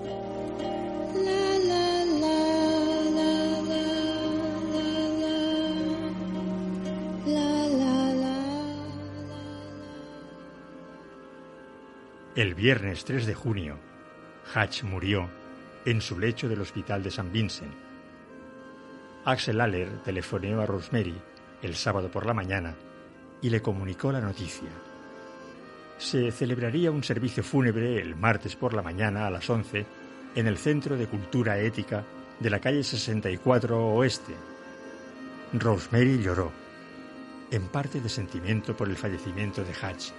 El viernes 3 de junio, Hatch murió en su lecho del hospital de San Vincent. Axel Aller telefoneó a Rosemary el sábado por la mañana y le comunicó la noticia. Se celebraría un servicio fúnebre el martes por la mañana a las 11 en el Centro de Cultura Ética de la calle 64 Oeste. Rosemary lloró, en parte de sentimiento por el fallecimiento de Hatch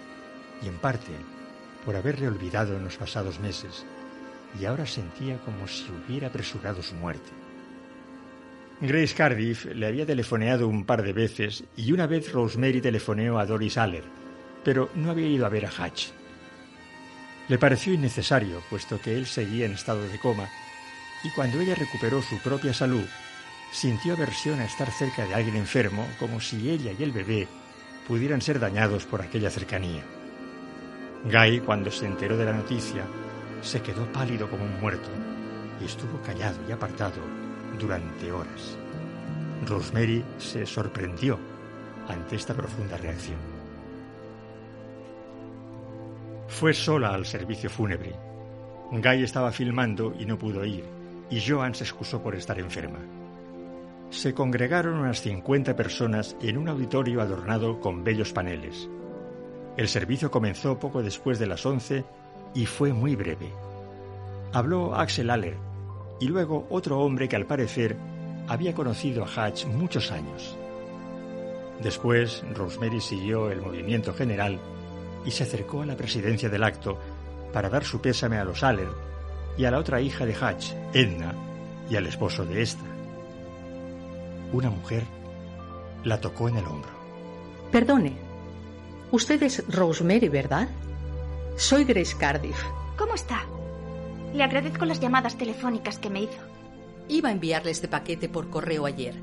y en parte por haberle olvidado en los pasados meses y ahora sentía como si hubiera apresurado su muerte. Grace Cardiff le había telefoneado un par de veces y una vez Rosemary telefoneó a Doris Aller, pero no había ido a ver a Hatch. Le pareció innecesario, puesto que él seguía en estado de coma, y cuando ella recuperó su propia salud, sintió aversión a estar cerca de alguien enfermo, como si ella y el bebé pudieran ser dañados por aquella cercanía. Guy, cuando se enteró de la noticia, se quedó pálido como un muerto y estuvo callado y apartado durante horas. Rosemary se sorprendió ante esta profunda reacción. Fue sola al servicio fúnebre. Guy estaba filmando y no pudo ir, y Joan se excusó por estar enferma. Se congregaron unas 50 personas en un auditorio adornado con bellos paneles. El servicio comenzó poco después de las 11 y fue muy breve. Habló Axel Aller y luego otro hombre que al parecer había conocido a Hatch muchos años. Después, Rosemary siguió el movimiento general y se acercó a la presidencia del acto para dar su pésame a los Aller y a la otra hija de Hatch, Edna, y al esposo de esta. Una mujer la tocó en el hombro. Perdone, usted es Rosemary, ¿verdad? Soy Grace Cardiff. ¿Cómo está? Le agradezco las llamadas telefónicas que me hizo. Iba a enviarle este paquete por correo ayer,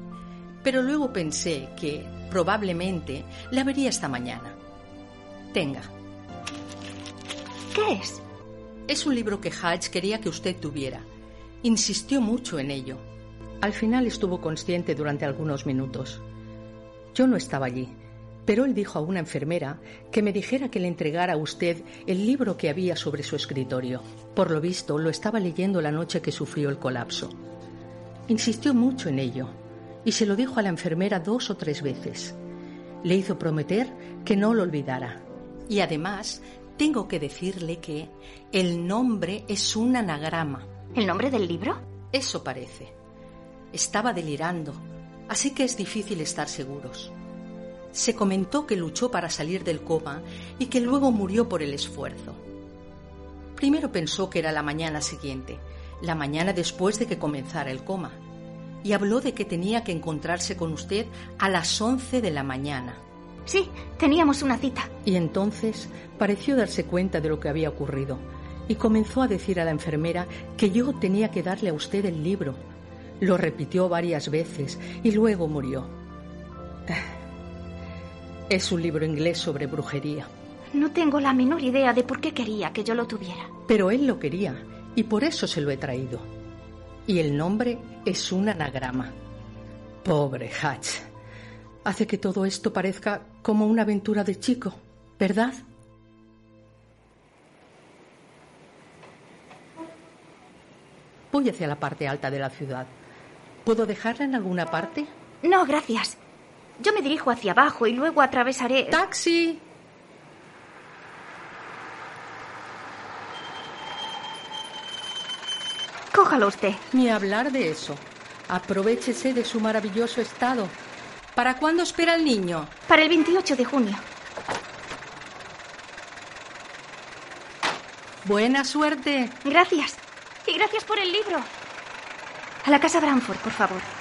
pero luego pensé que probablemente la vería esta mañana. Tenga. ¿Qué es? Es un libro que Hatch quería que usted tuviera. Insistió mucho en ello. Al final estuvo consciente durante algunos minutos. Yo no estaba allí, pero él dijo a una enfermera que me dijera que le entregara a usted el libro que había sobre su escritorio. Por lo visto, lo estaba leyendo la noche que sufrió el colapso. Insistió mucho en ello y se lo dijo a la enfermera dos o tres veces. Le hizo prometer que no lo olvidara. Y además, tengo que decirle que el nombre es un anagrama. ¿El nombre del libro? Eso parece. Estaba delirando, así que es difícil estar seguros. Se comentó que luchó para salir del coma y que luego murió por el esfuerzo. Primero pensó que era la mañana siguiente, la mañana después de que comenzara el coma, y habló de que tenía que encontrarse con usted a las once de la mañana. Sí, teníamos una cita. Y entonces pareció darse cuenta de lo que había ocurrido y comenzó a decir a la enfermera que yo tenía que darle a usted el libro. Lo repitió varias veces y luego murió. Es un libro inglés sobre brujería. No tengo la menor idea de por qué quería que yo lo tuviera. Pero él lo quería y por eso se lo he traído. Y el nombre es un anagrama. Pobre Hatch. Hace que todo esto parezca como una aventura de chico, ¿verdad? Voy hacia la parte alta de la ciudad. ¿Puedo dejarla en alguna parte? No, gracias. Yo me dirijo hacia abajo y luego atravesaré. ¡Taxi! Cójalo usted. Ni hablar de eso. Aprovechese de su maravilloso estado. ¿Para cuándo espera el niño? Para el 28 de junio. Buena suerte. Gracias. Y gracias por el libro. A la casa Branford, por favor.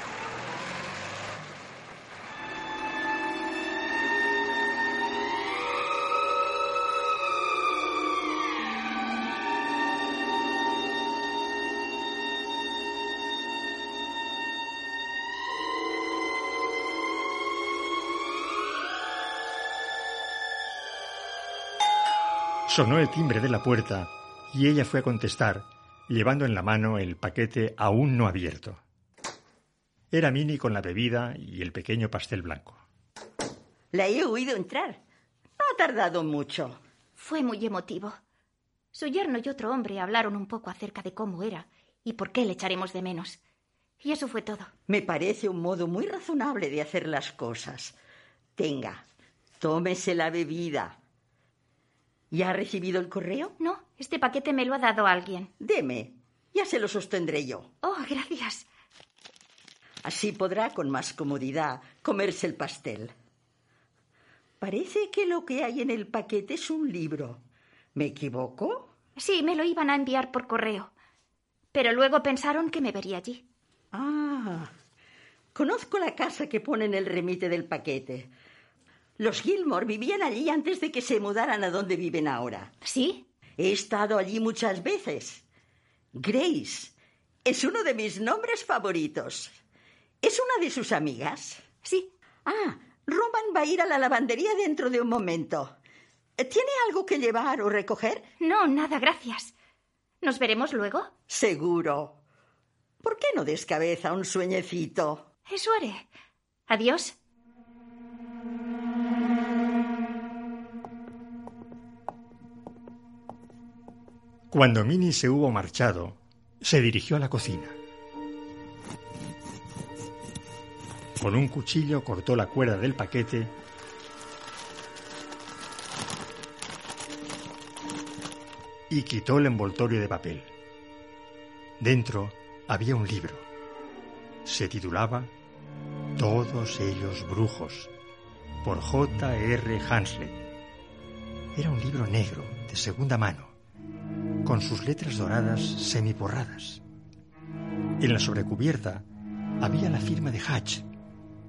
Sonó el timbre de la puerta y ella fue a contestar, llevando en la mano el paquete aún no abierto. Era Minnie con la bebida y el pequeño pastel blanco. La he oído entrar. No ha tardado mucho. Fue muy emotivo. Su yerno y otro hombre hablaron un poco acerca de cómo era y por qué le echaremos de menos. Y eso fue todo. Me parece un modo muy razonable de hacer las cosas. Tenga, tómese la bebida. ¿Ya ha recibido el correo? No, este paquete me lo ha dado alguien. Deme, ya se lo sostendré yo. Oh, gracias. Así podrá con más comodidad comerse el pastel. Parece que lo que hay en el paquete es un libro. ¿Me equivoco? Sí, me lo iban a enviar por correo. Pero luego pensaron que me vería allí. Ah, conozco la casa que pone en el remite del paquete. Los Gilmore vivían allí antes de que se mudaran a donde viven ahora. ¿Sí? He estado allí muchas veces. Grace es uno de mis nombres favoritos. ¿Es una de sus amigas? Sí. Ah, Roman va a ir a la lavandería dentro de un momento. ¿Tiene algo que llevar o recoger? No, nada, gracias. ¿Nos veremos luego? Seguro. ¿Por qué no descabeza un sueñecito? Eso haré. Adiós. Cuando Minnie se hubo marchado, se dirigió a la cocina. Con un cuchillo cortó la cuerda del paquete y quitó el envoltorio de papel. Dentro había un libro. Se titulaba Todos ellos brujos, por J. R. Hanslet. Era un libro negro, de segunda mano, con sus letras doradas semiporradas. En la sobrecubierta había la firma de Hatch,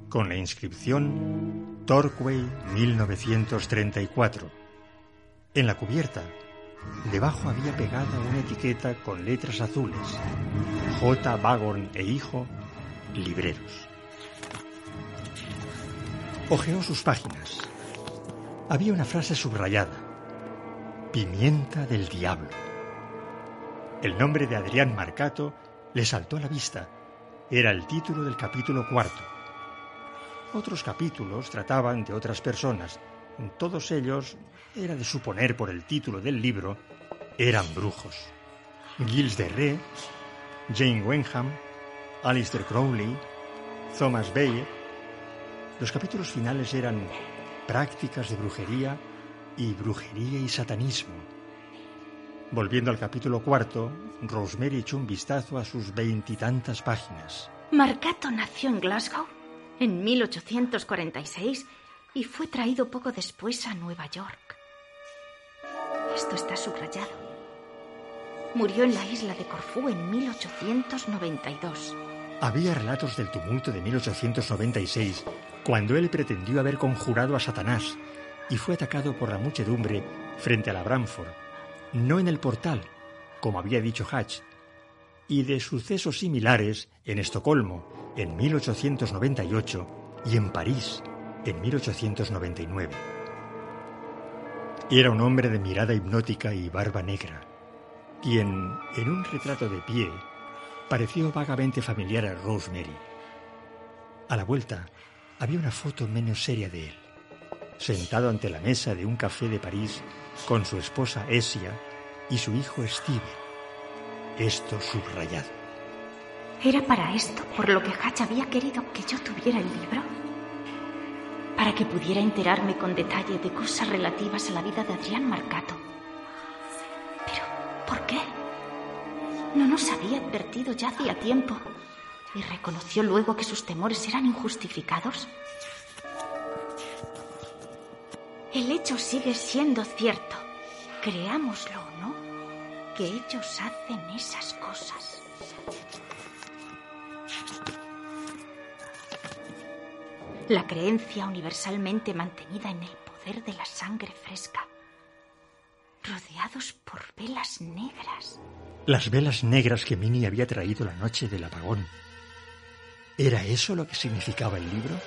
con la inscripción Torquay 1934. En la cubierta, debajo había pegada una etiqueta con letras azules. J. Bagorn e hijo, libreros. Ojeó sus páginas. Había una frase subrayada. Pimienta del Diablo. El nombre de Adrián Marcato le saltó a la vista. Era el título del capítulo cuarto. Otros capítulos trataban de otras personas. En todos ellos, era de suponer por el título del libro, eran brujos. Gilles de Ré, Jane Wenham, Alistair Crowley, Thomas Bayer. Los capítulos finales eran prácticas de brujería y brujería y satanismo. Volviendo al capítulo cuarto, Rosemary echó un vistazo a sus veintitantas páginas. Marcato nació en Glasgow en 1846 y fue traído poco después a Nueva York. Esto está subrayado. Murió en la isla de Corfú en 1892. Había relatos del tumulto de 1896, cuando él pretendió haber conjurado a Satanás y fue atacado por la muchedumbre frente a la Bramford, no en el portal, como había dicho Hatch, y de sucesos similares en Estocolmo en 1898 y en París en 1899. Era un hombre de mirada hipnótica y barba negra, quien, en un retrato de pie, pareció vagamente familiar a Rosemary. A la vuelta había una foto menos seria de él, sentado ante la mesa de un café de París con su esposa Esia y su hijo Steven. Esto subrayado. ¿Era para esto por lo que Hatch había querido que yo tuviera el libro? Para que pudiera enterarme con detalle de cosas relativas a la vida de Adrián Marcato. Pero, ¿por qué? No nos había advertido ya hacía tiempo y reconoció luego que sus temores eran injustificados. El hecho sigue siendo cierto, creámoslo o no, que ellos hacen esas cosas. La creencia universalmente mantenida en el poder de la sangre fresca, rodeados por velas negras. Las velas negras que Minnie había traído la noche del apagón. ¿Era eso lo que significaba el libro?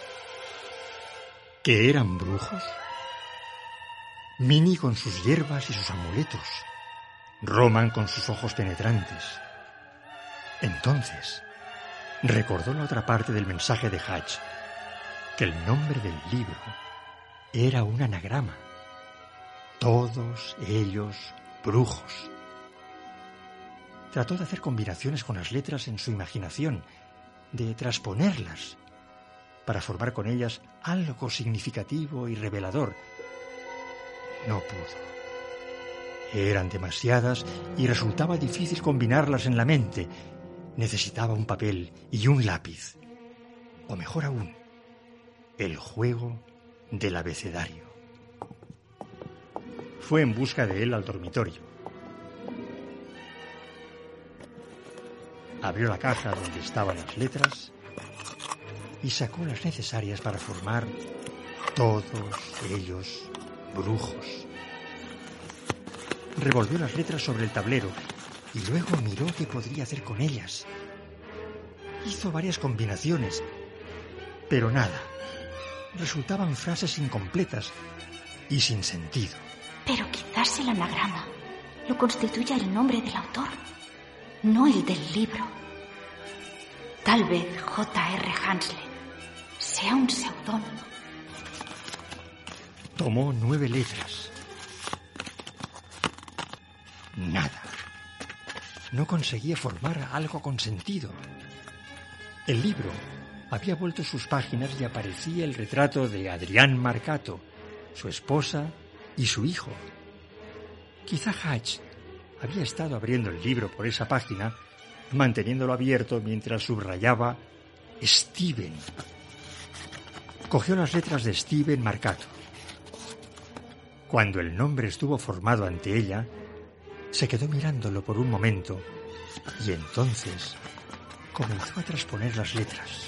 ¿Que eran brujos? Minnie con sus hierbas y sus amuletos. Roman con sus ojos penetrantes. Entonces, recordó la otra parte del mensaje de Hatch, que el nombre del libro era un anagrama. Todos ellos brujos. Trató de hacer combinaciones con las letras en su imaginación, de transponerlas, para formar con ellas algo significativo y revelador. No pudo. Eran demasiadas y resultaba difícil combinarlas en la mente. Necesitaba un papel y un lápiz. O mejor aún, el juego del abecedario. Fue en busca de él al dormitorio. Abrió la caja donde estaban las letras y sacó las necesarias para formar todos ellos brujos. Revolvió las letras sobre el tablero y luego miró qué podría hacer con ellas. Hizo varias combinaciones, pero nada. Resultaban frases incompletas y sin sentido. Pero quizás el anagrama lo constituya el nombre del autor, no el del libro. Tal vez J.R. Hanslen sea un seudónimo. Tomó nueve letras. Nada. No conseguía formar algo con sentido. El libro había vuelto sus páginas y aparecía el retrato de Adrián Marcato, su esposa y su hijo. Quizá Hatch había estado abriendo el libro por esa página, manteniéndolo abierto mientras subrayaba Steven. Cogió las letras de Steven Marcato. Cuando el nombre estuvo formado ante ella, se quedó mirándolo por un momento y entonces comenzó a transponer las letras.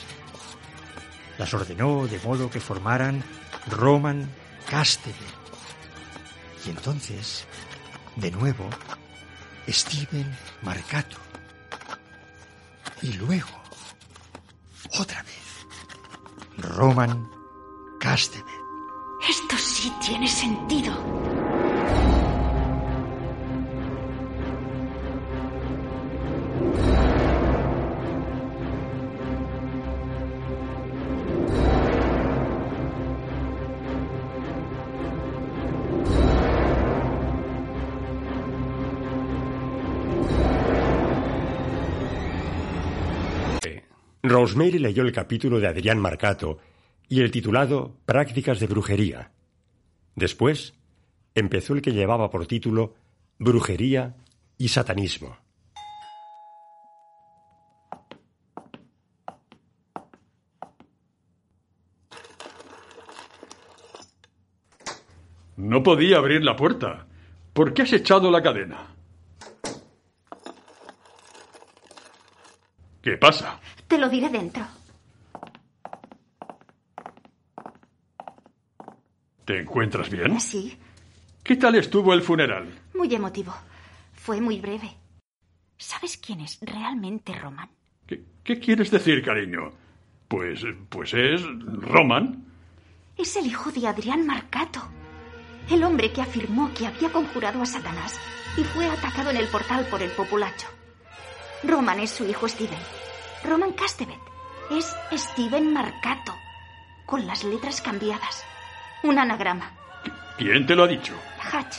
Las ordenó de modo que formaran Roman Castell. Y entonces, de nuevo, Steven Marcato. Y luego, otra vez, Roman Castell. Sí tiene sentido. Rosemary leyó el capítulo de Adrián Marcato y el titulado Prácticas de brujería. Después empezó el que llevaba por título Brujería y Satanismo. No podía abrir la puerta. ¿Por qué has echado la cadena? ¿Qué pasa? Te lo diré dentro. ¿Te encuentras bien? Sí, ¿Qué tal estuvo el funeral? muy emotivo. Fue muy breve. ¿Sabes quién es realmente Roman? ¿Qué quieres decir, cariño? Pues, pues es Roman. Es el hijo de Adrián Marcato, el hombre que afirmó que había conjurado a Satanás y fue atacado en el portal por el populacho. Roman es su hijo Steven. Roman Castevet es Steven Marcato, con las letras cambiadas. Un anagrama. ¿Quién te lo ha dicho? Hatch.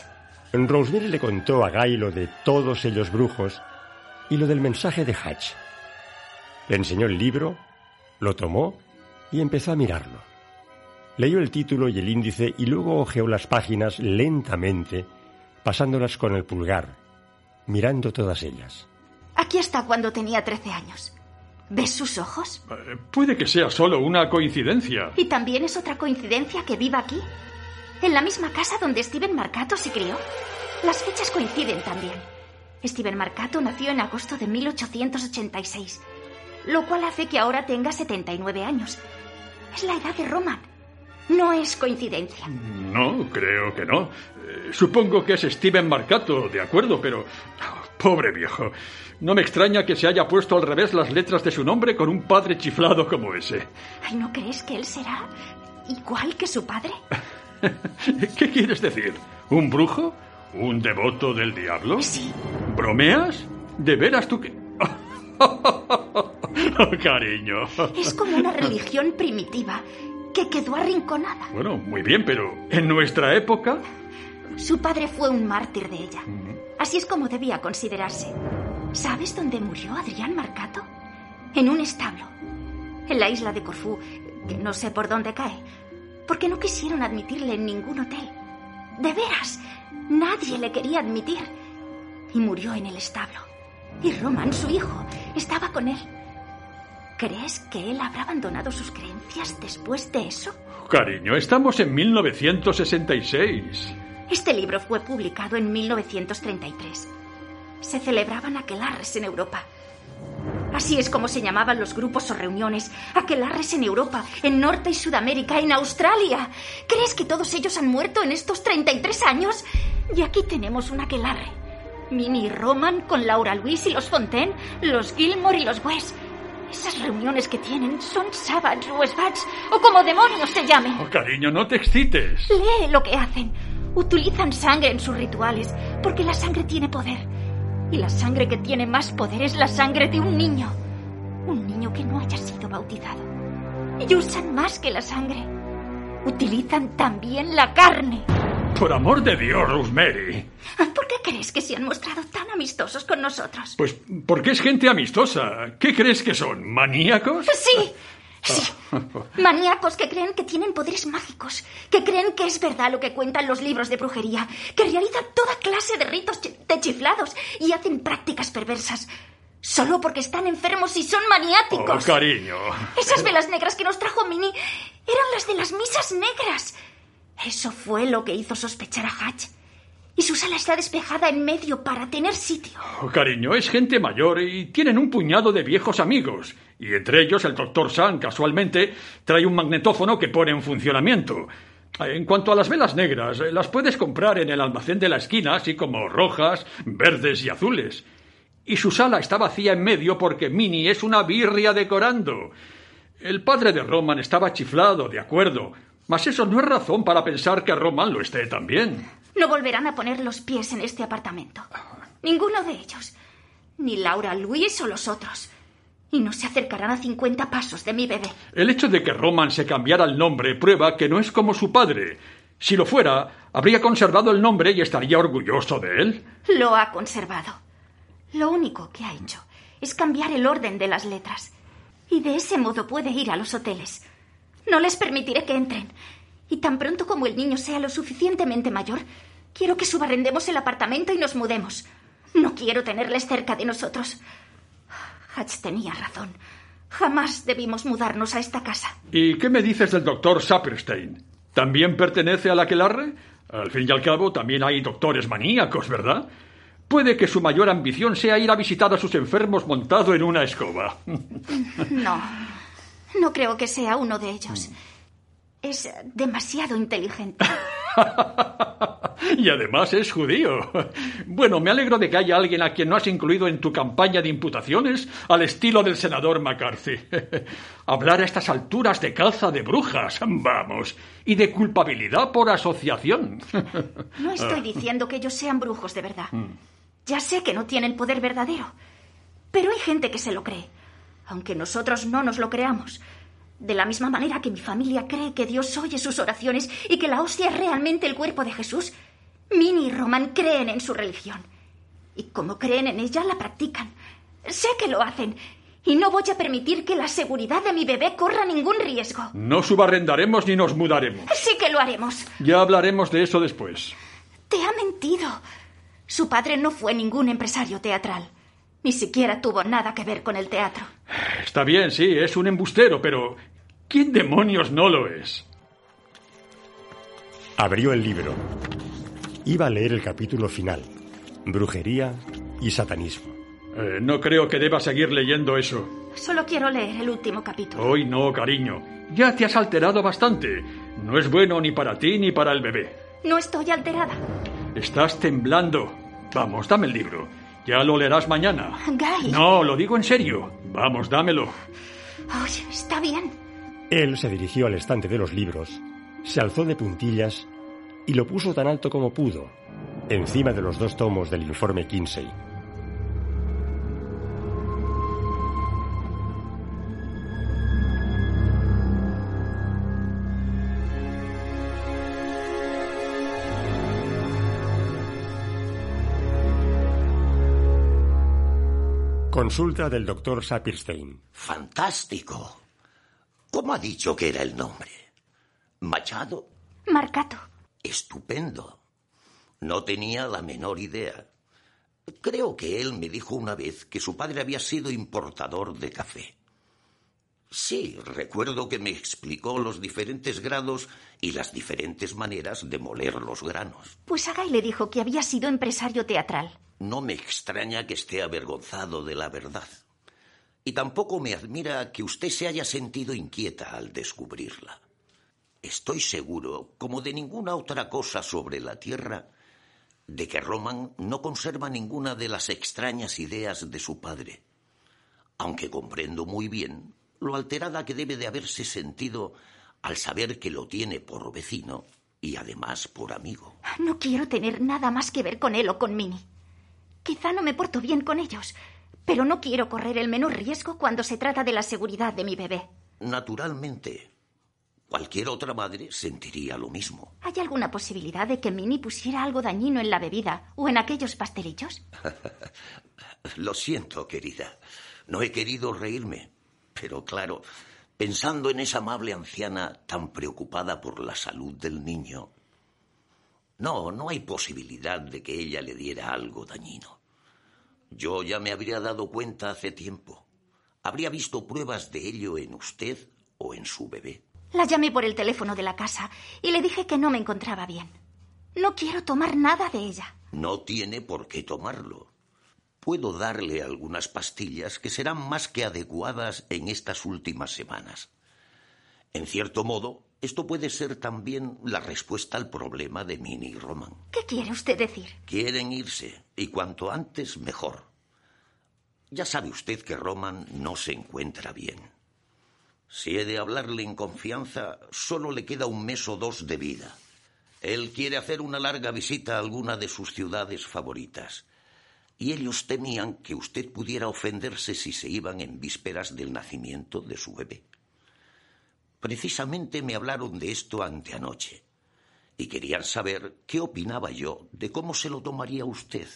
Rosemary le contó a Guy lo de todos ellos brujos y lo del mensaje de Hatch. Le enseñó el libro, lo tomó y empezó a mirarlo. Leyó el título y el índice y luego hojeó las páginas lentamente, pasándolas con el pulgar, mirando todas ellas. Aquí está cuando tenía 13 años. ¿Ves sus ojos? Eh, Puede que sea solo una coincidencia. Y también es otra coincidencia que viva aquí, en la misma casa donde Steven Marcato se crió. Las fechas coinciden también. Steven Marcato nació en agosto de 1886, lo cual hace que ahora tenga 79 años. Es la edad de Roman. No es coincidencia. No, creo que no. Eh, Supongo que es Steven Marcato, de acuerdo, pero... Pobre viejo. No me extraña que se haya puesto al revés las letras de su nombre con un padre chiflado como ese. Ay, ¿no crees que él será igual que su padre? ¿Qué quieres decir? ¿Un brujo? ¿Un devoto del diablo? Sí. ¿Bromeas? ¿De veras tú que...? Oh, cariño. Es como una religión primitiva que quedó arrinconada. Bueno, muy bien, pero en nuestra época... Su padre fue un mártir de ella. Así es como debía considerarse. ¿Sabes dónde murió Adrián Marcato? En un establo. En la isla de Corfú, que no sé por dónde cae. Porque no quisieron admitirle en ningún hotel. De veras, nadie le quería admitir. Y murió en el establo. Y Roman, su hijo, estaba con él. ¿Crees que él habrá abandonado sus creencias después de eso? Cariño, estamos en 1966. Este libro fue publicado en 1933. Se celebraban aquelarres en Europa. Así es como se llamaban los grupos o reuniones. Aquelarres en Europa, en Norte y Sudamérica, en Australia. ¿Crees que todos ellos han muerto en estos 33 años? Y aquí tenemos un aquelarre. Minnie y Roman con Laura Luis y los Fontaine, los Gilmore y los West. Esas reuniones que tienen son Savage Svats o como demonios se llamen. Oh, cariño, no te excites. Lee lo que hacen. Utilizan sangre en sus rituales porque la sangre tiene poder. Y la sangre que tiene más poder es la sangre de un niño. Un niño que no haya sido bautizado. Y usan más que la sangre. Utilizan también la carne. Por amor de Dios, Rosemary. ¿Por qué crees que se han mostrado tan amistosos con nosotros? Pues porque es gente amistosa. ¿Qué crees que son? ¿Maníacos? Sí, sí. Maníacos que creen que tienen poderes mágicos, que creen que es verdad lo que cuentan los libros de brujería, que realizan toda clase de ritos de chiflados y hacen prácticas perversas. Solo porque están enfermos y son Oh, maniáticos. cariño. Esas velas negras que nos trajo Minnie eran las de las misas negras. Eso fue lo que hizo sospechar a Hatch. Y su sala está despejada en medio para tener sitio. Oh, cariño, es gente mayor y tienen un puñado de viejos amigos. Y entre ellos el doctor San, casualmente, trae un magnetófono que pone en funcionamiento. En cuanto a las velas negras, eh, las puedes comprar en el almacén de la esquina, así como rojas, verdes y azules. Y su sala está vacía en medio porque Minnie es una birria decorando. El padre de Roman estaba chiflado, de acuerdo. Mas eso no es razón para pensar que Roman lo esté también. No volverán a poner los pies en este apartamento. Ninguno de ellos. Ni Laura, Luis o los otros. Y no se acercarán a 50 pasos de mi bebé. El hecho de que Roman se cambiara el nombre prueba que no es como su padre. Si lo fuera, habría conservado el nombre y estaría orgulloso de él. Lo ha conservado. Lo único que ha hecho es cambiar el orden de las letras. Y de ese modo puede ir a los hoteles. No les permitiré que entren. Y tan pronto como el niño sea lo suficientemente mayor, quiero que subarrendemos el apartamento y nos mudemos. No quiero tenerles cerca de nosotros. Hatch tenía razón. Jamás debimos mudarnos a esta casa. ¿Y qué me dices del doctor Saperstein? ¿También pertenece a la Quelarre? Al fin y al cabo, también hay doctores maníacos, ¿verdad? Puede que su mayor ambición sea ir a visitar a sus enfermos montado en una escoba. No, no creo que sea uno de ellos. Es demasiado inteligente. y además es judío. Bueno, me alegro de que haya alguien a quien no has incluido en tu campaña de imputaciones al estilo del senador McCarthy. Hablar a estas alturas de caza de brujas, vamos, y de culpabilidad por asociación. No estoy diciendo que ellos sean brujos de verdad. Ya sé que no tienen poder verdadero. Pero hay gente que se lo cree, aunque nosotros no nos lo creamos. De la misma manera que mi familia cree que Dios oye sus oraciones y que la hostia es realmente el cuerpo de Jesús, Minnie y Roman creen en su religión. Y como creen en ella, la practican. Sé que lo hacen. Y no voy a permitir que la seguridad de mi bebé corra ningún riesgo. No subarrendaremos ni nos mudaremos. Sí que lo haremos. Ya hablaremos de eso después. Te ha mentido. Su padre no fue ningún empresario teatral. Ni siquiera tuvo nada que ver con el teatro. Está bien, sí, es un embustero, pero ¿quién demonios no lo es? Abrió el libro. Iba a leer el capítulo final. Brujería y satanismo. Eh, no creo que deba seguir leyendo eso. Solo quiero leer el último capítulo. Hoy no, cariño. Ya te has alterado bastante. No es bueno ni para ti ni para el bebé. No estoy alterada. Estás temblando. Vamos, dame el libro. Ya lo leerás mañana. Guy. No, lo digo en serio. Vamos, dámelo. Oye, está bien. Él se dirigió al estante de los libros, se alzó de puntillas y lo puso tan alto como pudo, encima de los dos tomos del informe Kinsey. Consulta del doctor Sapirstein. Fantástico. ¿Cómo ha dicho que era el nombre? ¿Machado? Marcato. Estupendo. No tenía la menor idea. Creo que él me dijo una vez que su padre había sido importador de café. Sí, recuerdo que me explicó los diferentes grados y las diferentes maneras de moler los granos. Pues a Guy le dijo que había sido empresario teatral. No me extraña que esté avergonzado de la verdad. Y tampoco me admira que usted se haya sentido inquieta al descubrirla. Estoy seguro, como de ninguna otra cosa sobre la Tierra, de que Roman no conserva ninguna de las extrañas ideas de su padre, aunque comprendo muy bien lo alterada que debe de haberse sentido al saber que lo tiene por vecino y además por amigo. No quiero tener nada más que ver con él o con Minnie. Quizá no me porto bien con ellos, pero no quiero correr el menor riesgo cuando se trata de la seguridad de mi bebé. Naturalmente, cualquier otra madre sentiría lo mismo. ¿Hay alguna posibilidad de que Minnie pusiera algo dañino en la bebida o en aquellos pastelillos? lo siento, querida. No he querido reírme, pero claro, pensando en esa amable anciana tan preocupada por la salud del niño, no, no hay posibilidad de que ella le diera algo dañino. Yo ya me habría dado cuenta hace tiempo. Habría visto pruebas de ello en usted o en su bebé. La llamé por el teléfono de la casa y le dije que no me encontraba bien. No quiero tomar nada de ella. No tiene por qué tomarlo. Puedo darle algunas pastillas que serán más que adecuadas en estas últimas semanas. En cierto modo, esto puede ser también la respuesta al problema de Minnie y Roman. ¿Qué quiere usted decir? Quieren irse, y cuanto antes mejor. Ya sabe usted que Roman no se encuentra bien. Si he de hablarle en confianza, solo le queda un mes o dos de vida. Él quiere hacer una larga visita a alguna de sus ciudades favoritas. Y ellos temían que usted pudiera ofenderse si se iban en vísperas del nacimiento de su bebé. Precisamente me hablaron de esto anteanoche y querían saber qué opinaba yo de cómo se lo tomaría usted.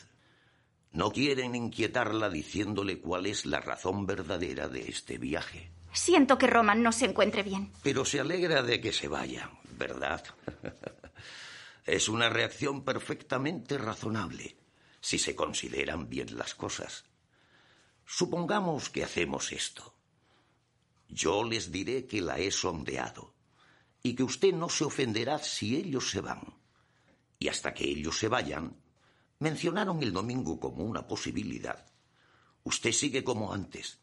No quieren inquietarla diciéndole cuál es la razón verdadera de este viaje. Siento que Roman no se encuentre bien. Pero se alegra de que se vaya, ¿verdad? es una reacción perfectamente razonable, si se consideran bien las cosas. Supongamos que hacemos esto. Yo les diré que la he sondeado y que usted no se ofenderá si ellos se van. Y hasta que ellos se vayan, mencionaron el domingo como una posibilidad. Usted sigue como antes,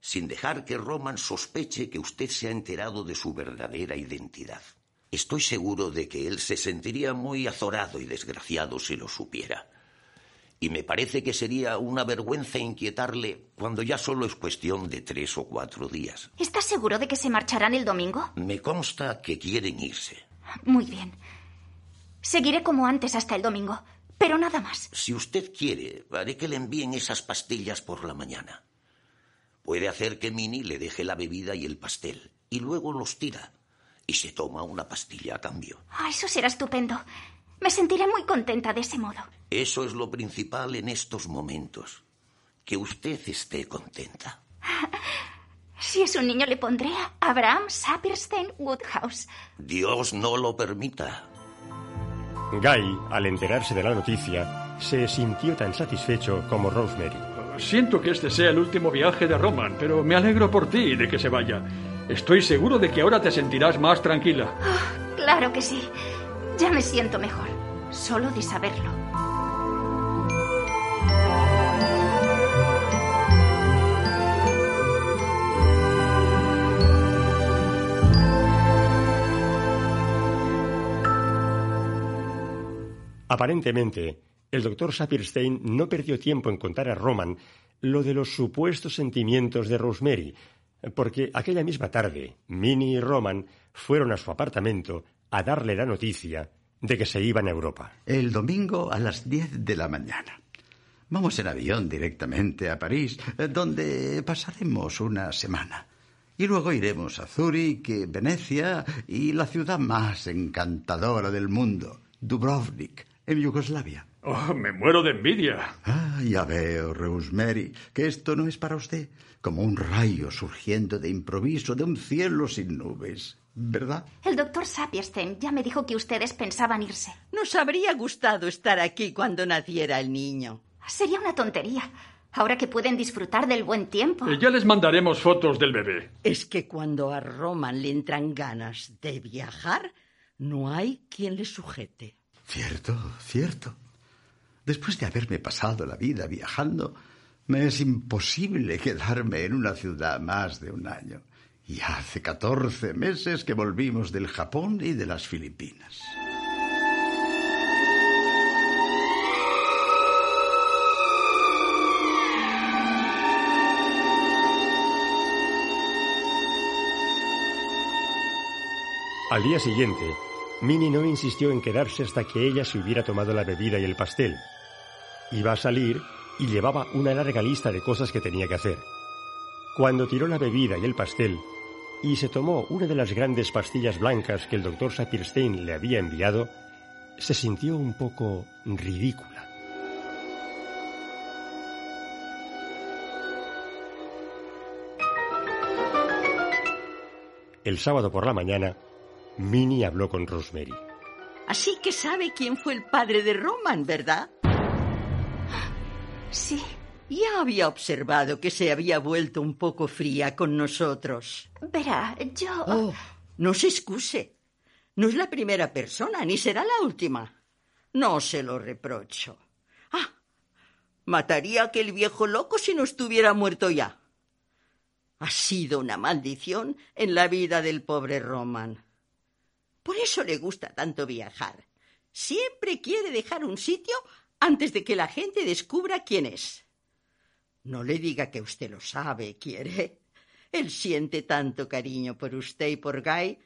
sin dejar que Roman sospeche que usted se ha enterado de su verdadera identidad. Estoy seguro de que él se sentiría muy azorado y desgraciado si lo supiera. Y me parece que sería una vergüenza inquietarle cuando ya solo es cuestión de tres o cuatro días. ¿Estás seguro de que se marcharán el domingo? Me consta que quieren irse. Muy bien. Seguiré como antes hasta el domingo, pero nada más. Si usted quiere, haré que le envíen esas pastillas por la mañana. Puede hacer que Minnie le deje la bebida y el pastel, y luego los tira, y se toma una pastilla a cambio. Ah, eso será estupendo. Me sentiré muy contenta de ese modo. Eso es lo principal en estos momentos. Que usted esté contenta. Si es un niño, le pondré a Abraham Saperstein Woodhouse. Dios no lo permita. Guy, al enterarse de la noticia, se sintió tan satisfecho como Rosemary. Siento que este sea el último viaje de Roman, pero me alegro por ti de que se vaya. Estoy seguro de que ahora te sentirás más tranquila. Oh, claro que sí. Ya me siento mejor. Solo de saberlo. Aparentemente, el doctor Sapirstein no perdió tiempo en contar a Roman lo de los supuestos sentimientos de Rosemary, porque aquella misma tarde Minnie y Roman fueron a su apartamento a darle la noticia de que se iban a Europa. El domingo a las diez de la mañana. Vamos en avión directamente a París, donde pasaremos una semana. Y luego iremos a Zúrich, Venecia y la ciudad más encantadora del mundo, Dubrovnik, en Yugoslavia. Oh, me muero de envidia. Ah, ya veo, Rosemary, que esto no es para usted como un rayo surgiendo de improviso de un cielo sin nubes, ¿verdad? El doctor Sapierstein ya me dijo que ustedes pensaban irse. Nos habría gustado estar aquí cuando naciera el niño. Sería una tontería. Ahora que pueden disfrutar del buen tiempo. Eh, ya les mandaremos fotos del bebé. Es que cuando a Roman le entran ganas de viajar, no hay quien le sujete. Cierto, cierto. Después de haberme pasado la vida viajando, me es imposible quedarme en una ciudad más de un año. Y hace catorce meses que volvimos del Japón y de las Filipinas. Al día siguiente, Minnie no insistió en quedarse hasta que ella se hubiera tomado la bebida y el pastel. Iba a salir y llevaba una larga lista de cosas que tenía que hacer. Cuando tiró la bebida y el pastel y se tomó una de las grandes pastillas blancas que el doctor Sapirstein le había enviado, se sintió un poco ridícula. El sábado por la mañana, Minnie habló con Rosemary. Así que sabe quién fue el padre de Roman, ¿verdad? Sí. Ya había observado que se había vuelto un poco fría con nosotros. Verá, yo. Oh, no se excuse. No es la primera persona, ni será la última. No se lo reprocho. Ah, mataría a aquel viejo loco si no estuviera muerto ya. Ha sido una maldición en la vida del pobre Roman. Por eso le gusta tanto viajar. Siempre quiere dejar un sitio antes de que la gente descubra quién es. No le diga que usted lo sabe, quiere. Él siente tanto cariño por usted y por Guy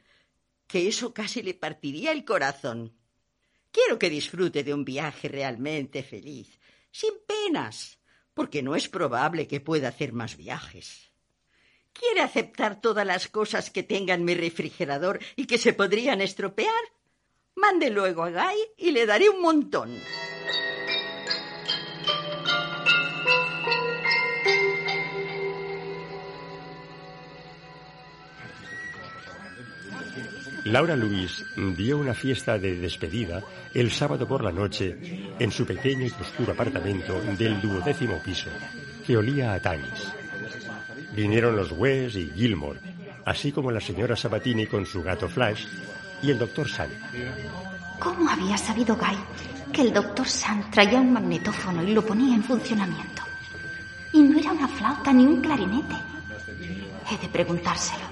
que eso casi le partiría el corazón. Quiero que disfrute de un viaje realmente feliz, sin penas, porque no es probable que pueda hacer más viajes. ¿Quiere aceptar todas las cosas que tenga en mi refrigerador y que se podrían estropear? Mande luego a Guy y le daré un montón. Laura Luis dio una fiesta de despedida el sábado por la noche en su pequeño y oscuro apartamento del duodécimo piso, que olía a Tanis. Vinieron los West y Gilmore, así como la señora Sabatini con su gato Flash y el doctor Sand. ¿Cómo había sabido Guy que el doctor Sand traía un magnetófono y lo ponía en funcionamiento? Y no era una flauta ni un clarinete. He de preguntárselo.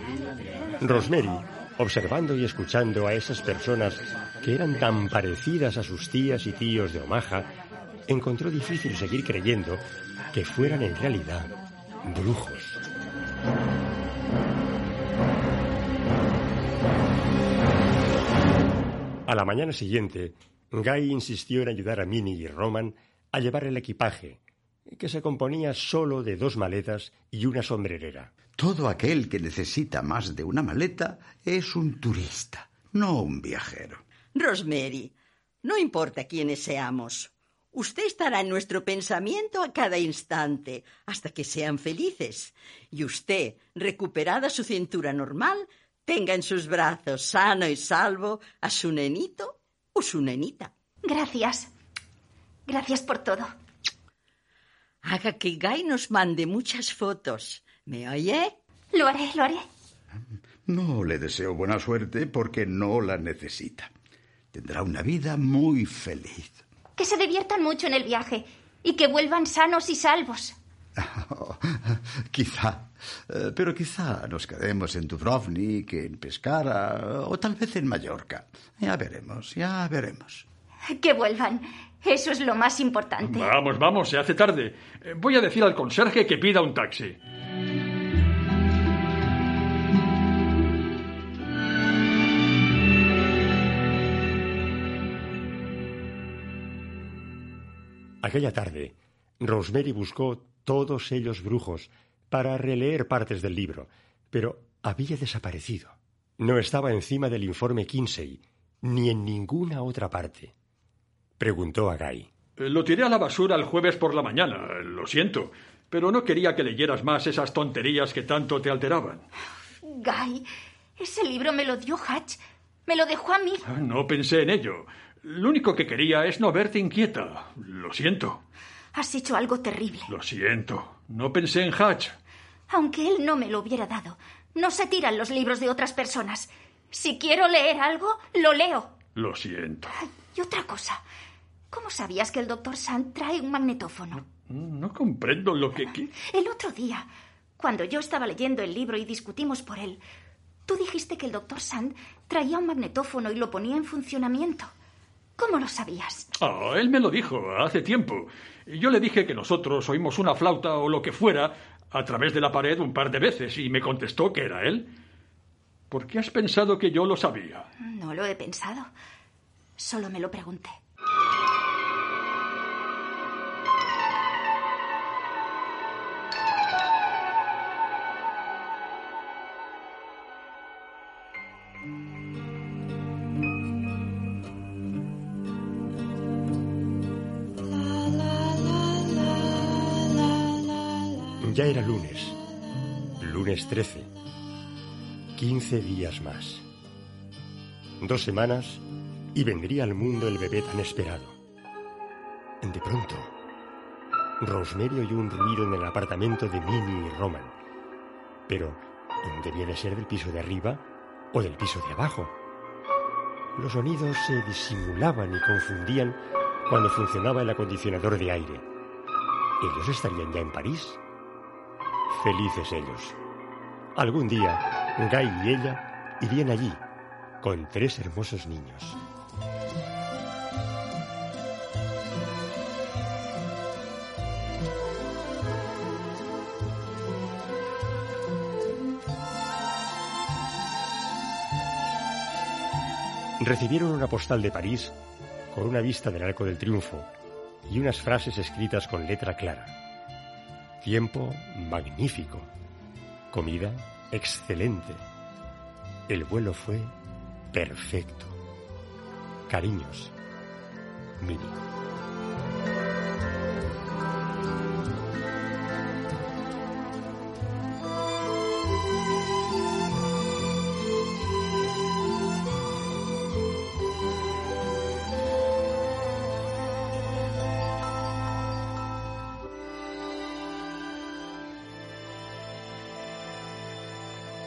Rosemary, observando y escuchando a esas personas que eran tan parecidas a sus tías y tíos de Omaha, encontró difícil seguir creyendo que fueran en realidad brujos. A la mañana siguiente, Guy insistió en ayudar a Minnie y Roman a llevar el equipaje, que se componía solo de dos maletas y una sombrerera. Todo aquel que necesita más de una maleta es un turista, no un viajero. Rosemary, no importa quiénes seamos. Usted estará en nuestro pensamiento a cada instante, hasta que sean felices. Y usted, recuperada su cintura normal, tenga en sus brazos, sano y salvo, a su nenito o su nenita. Gracias. Gracias por todo. Haga que Guy nos mande muchas fotos. ¿Me oye? Lo haré, lo haré. No le deseo buena suerte porque no la necesita. Tendrá una vida muy feliz. Que se diviertan mucho en el viaje y que vuelvan sanos y salvos. quizá, eh, pero quizá nos quedemos en Dubrovnik, en Pescara o tal vez en Mallorca. Ya veremos, ya veremos. Que vuelvan. Eso es lo más importante. Vamos, vamos, se hace tarde. Eh, Voy a decir al conserje que pida un taxi. Aquella tarde, Rosemary buscó todos ellos brujos para releer partes del libro, pero había desaparecido. No estaba encima del informe Kinsey, ni en ninguna otra parte. Preguntó a Guy. Eh, Lo tiré a la basura el jueves por la mañana, lo siento, pero no quería que leyeras más esas tonterías que tanto te alteraban. Guy, ese libro me lo dio Hatch. Me lo dejó a mí. Ah, No pensé en ello. Lo único que quería es no verte inquieta. Lo siento. Has hecho algo terrible. Lo siento. No pensé en Hatch. Aunque él no me lo hubiera dado, no se tiran los libros de otras personas. Si quiero leer algo, lo leo. Lo siento. Y otra cosa. ¿Cómo sabías que el doctor Sand trae un magnetófono? No comprendo lo que... El otro día, cuando yo estaba leyendo el libro y discutimos por él, tú dijiste que el doctor Sand traía un magnetófono y lo ponía en funcionamiento. ¿Cómo lo sabías? Ah, él me lo dijo hace tiempo. Yo le dije que nosotros oímos una flauta o lo que fuera a través de la pared un par de veces y me contestó que era él. ¿Por qué has pensado que yo lo sabía? No lo he pensado. Solo me lo pregunté. 13. Quince días más. Dos semanas y vendría al mundo el bebé tan esperado. De pronto, Rosemary oyó un ruido en el apartamento de Minnie y Roman. Pero debía de ser del piso de arriba o del piso de abajo. Los sonidos se disimulaban y confundían cuando funcionaba el acondicionador de aire. ¿Ellos estarían ya en París? Felices ellos. Algún día, Guy y ella irían allí con tres hermosos niños. Recibieron una postal de París con una vista del Arco del Triunfo y unas frases escritas con letra clara. Tiempo magnífico. Comida excelente. El vuelo fue perfecto. Cariños. Mini.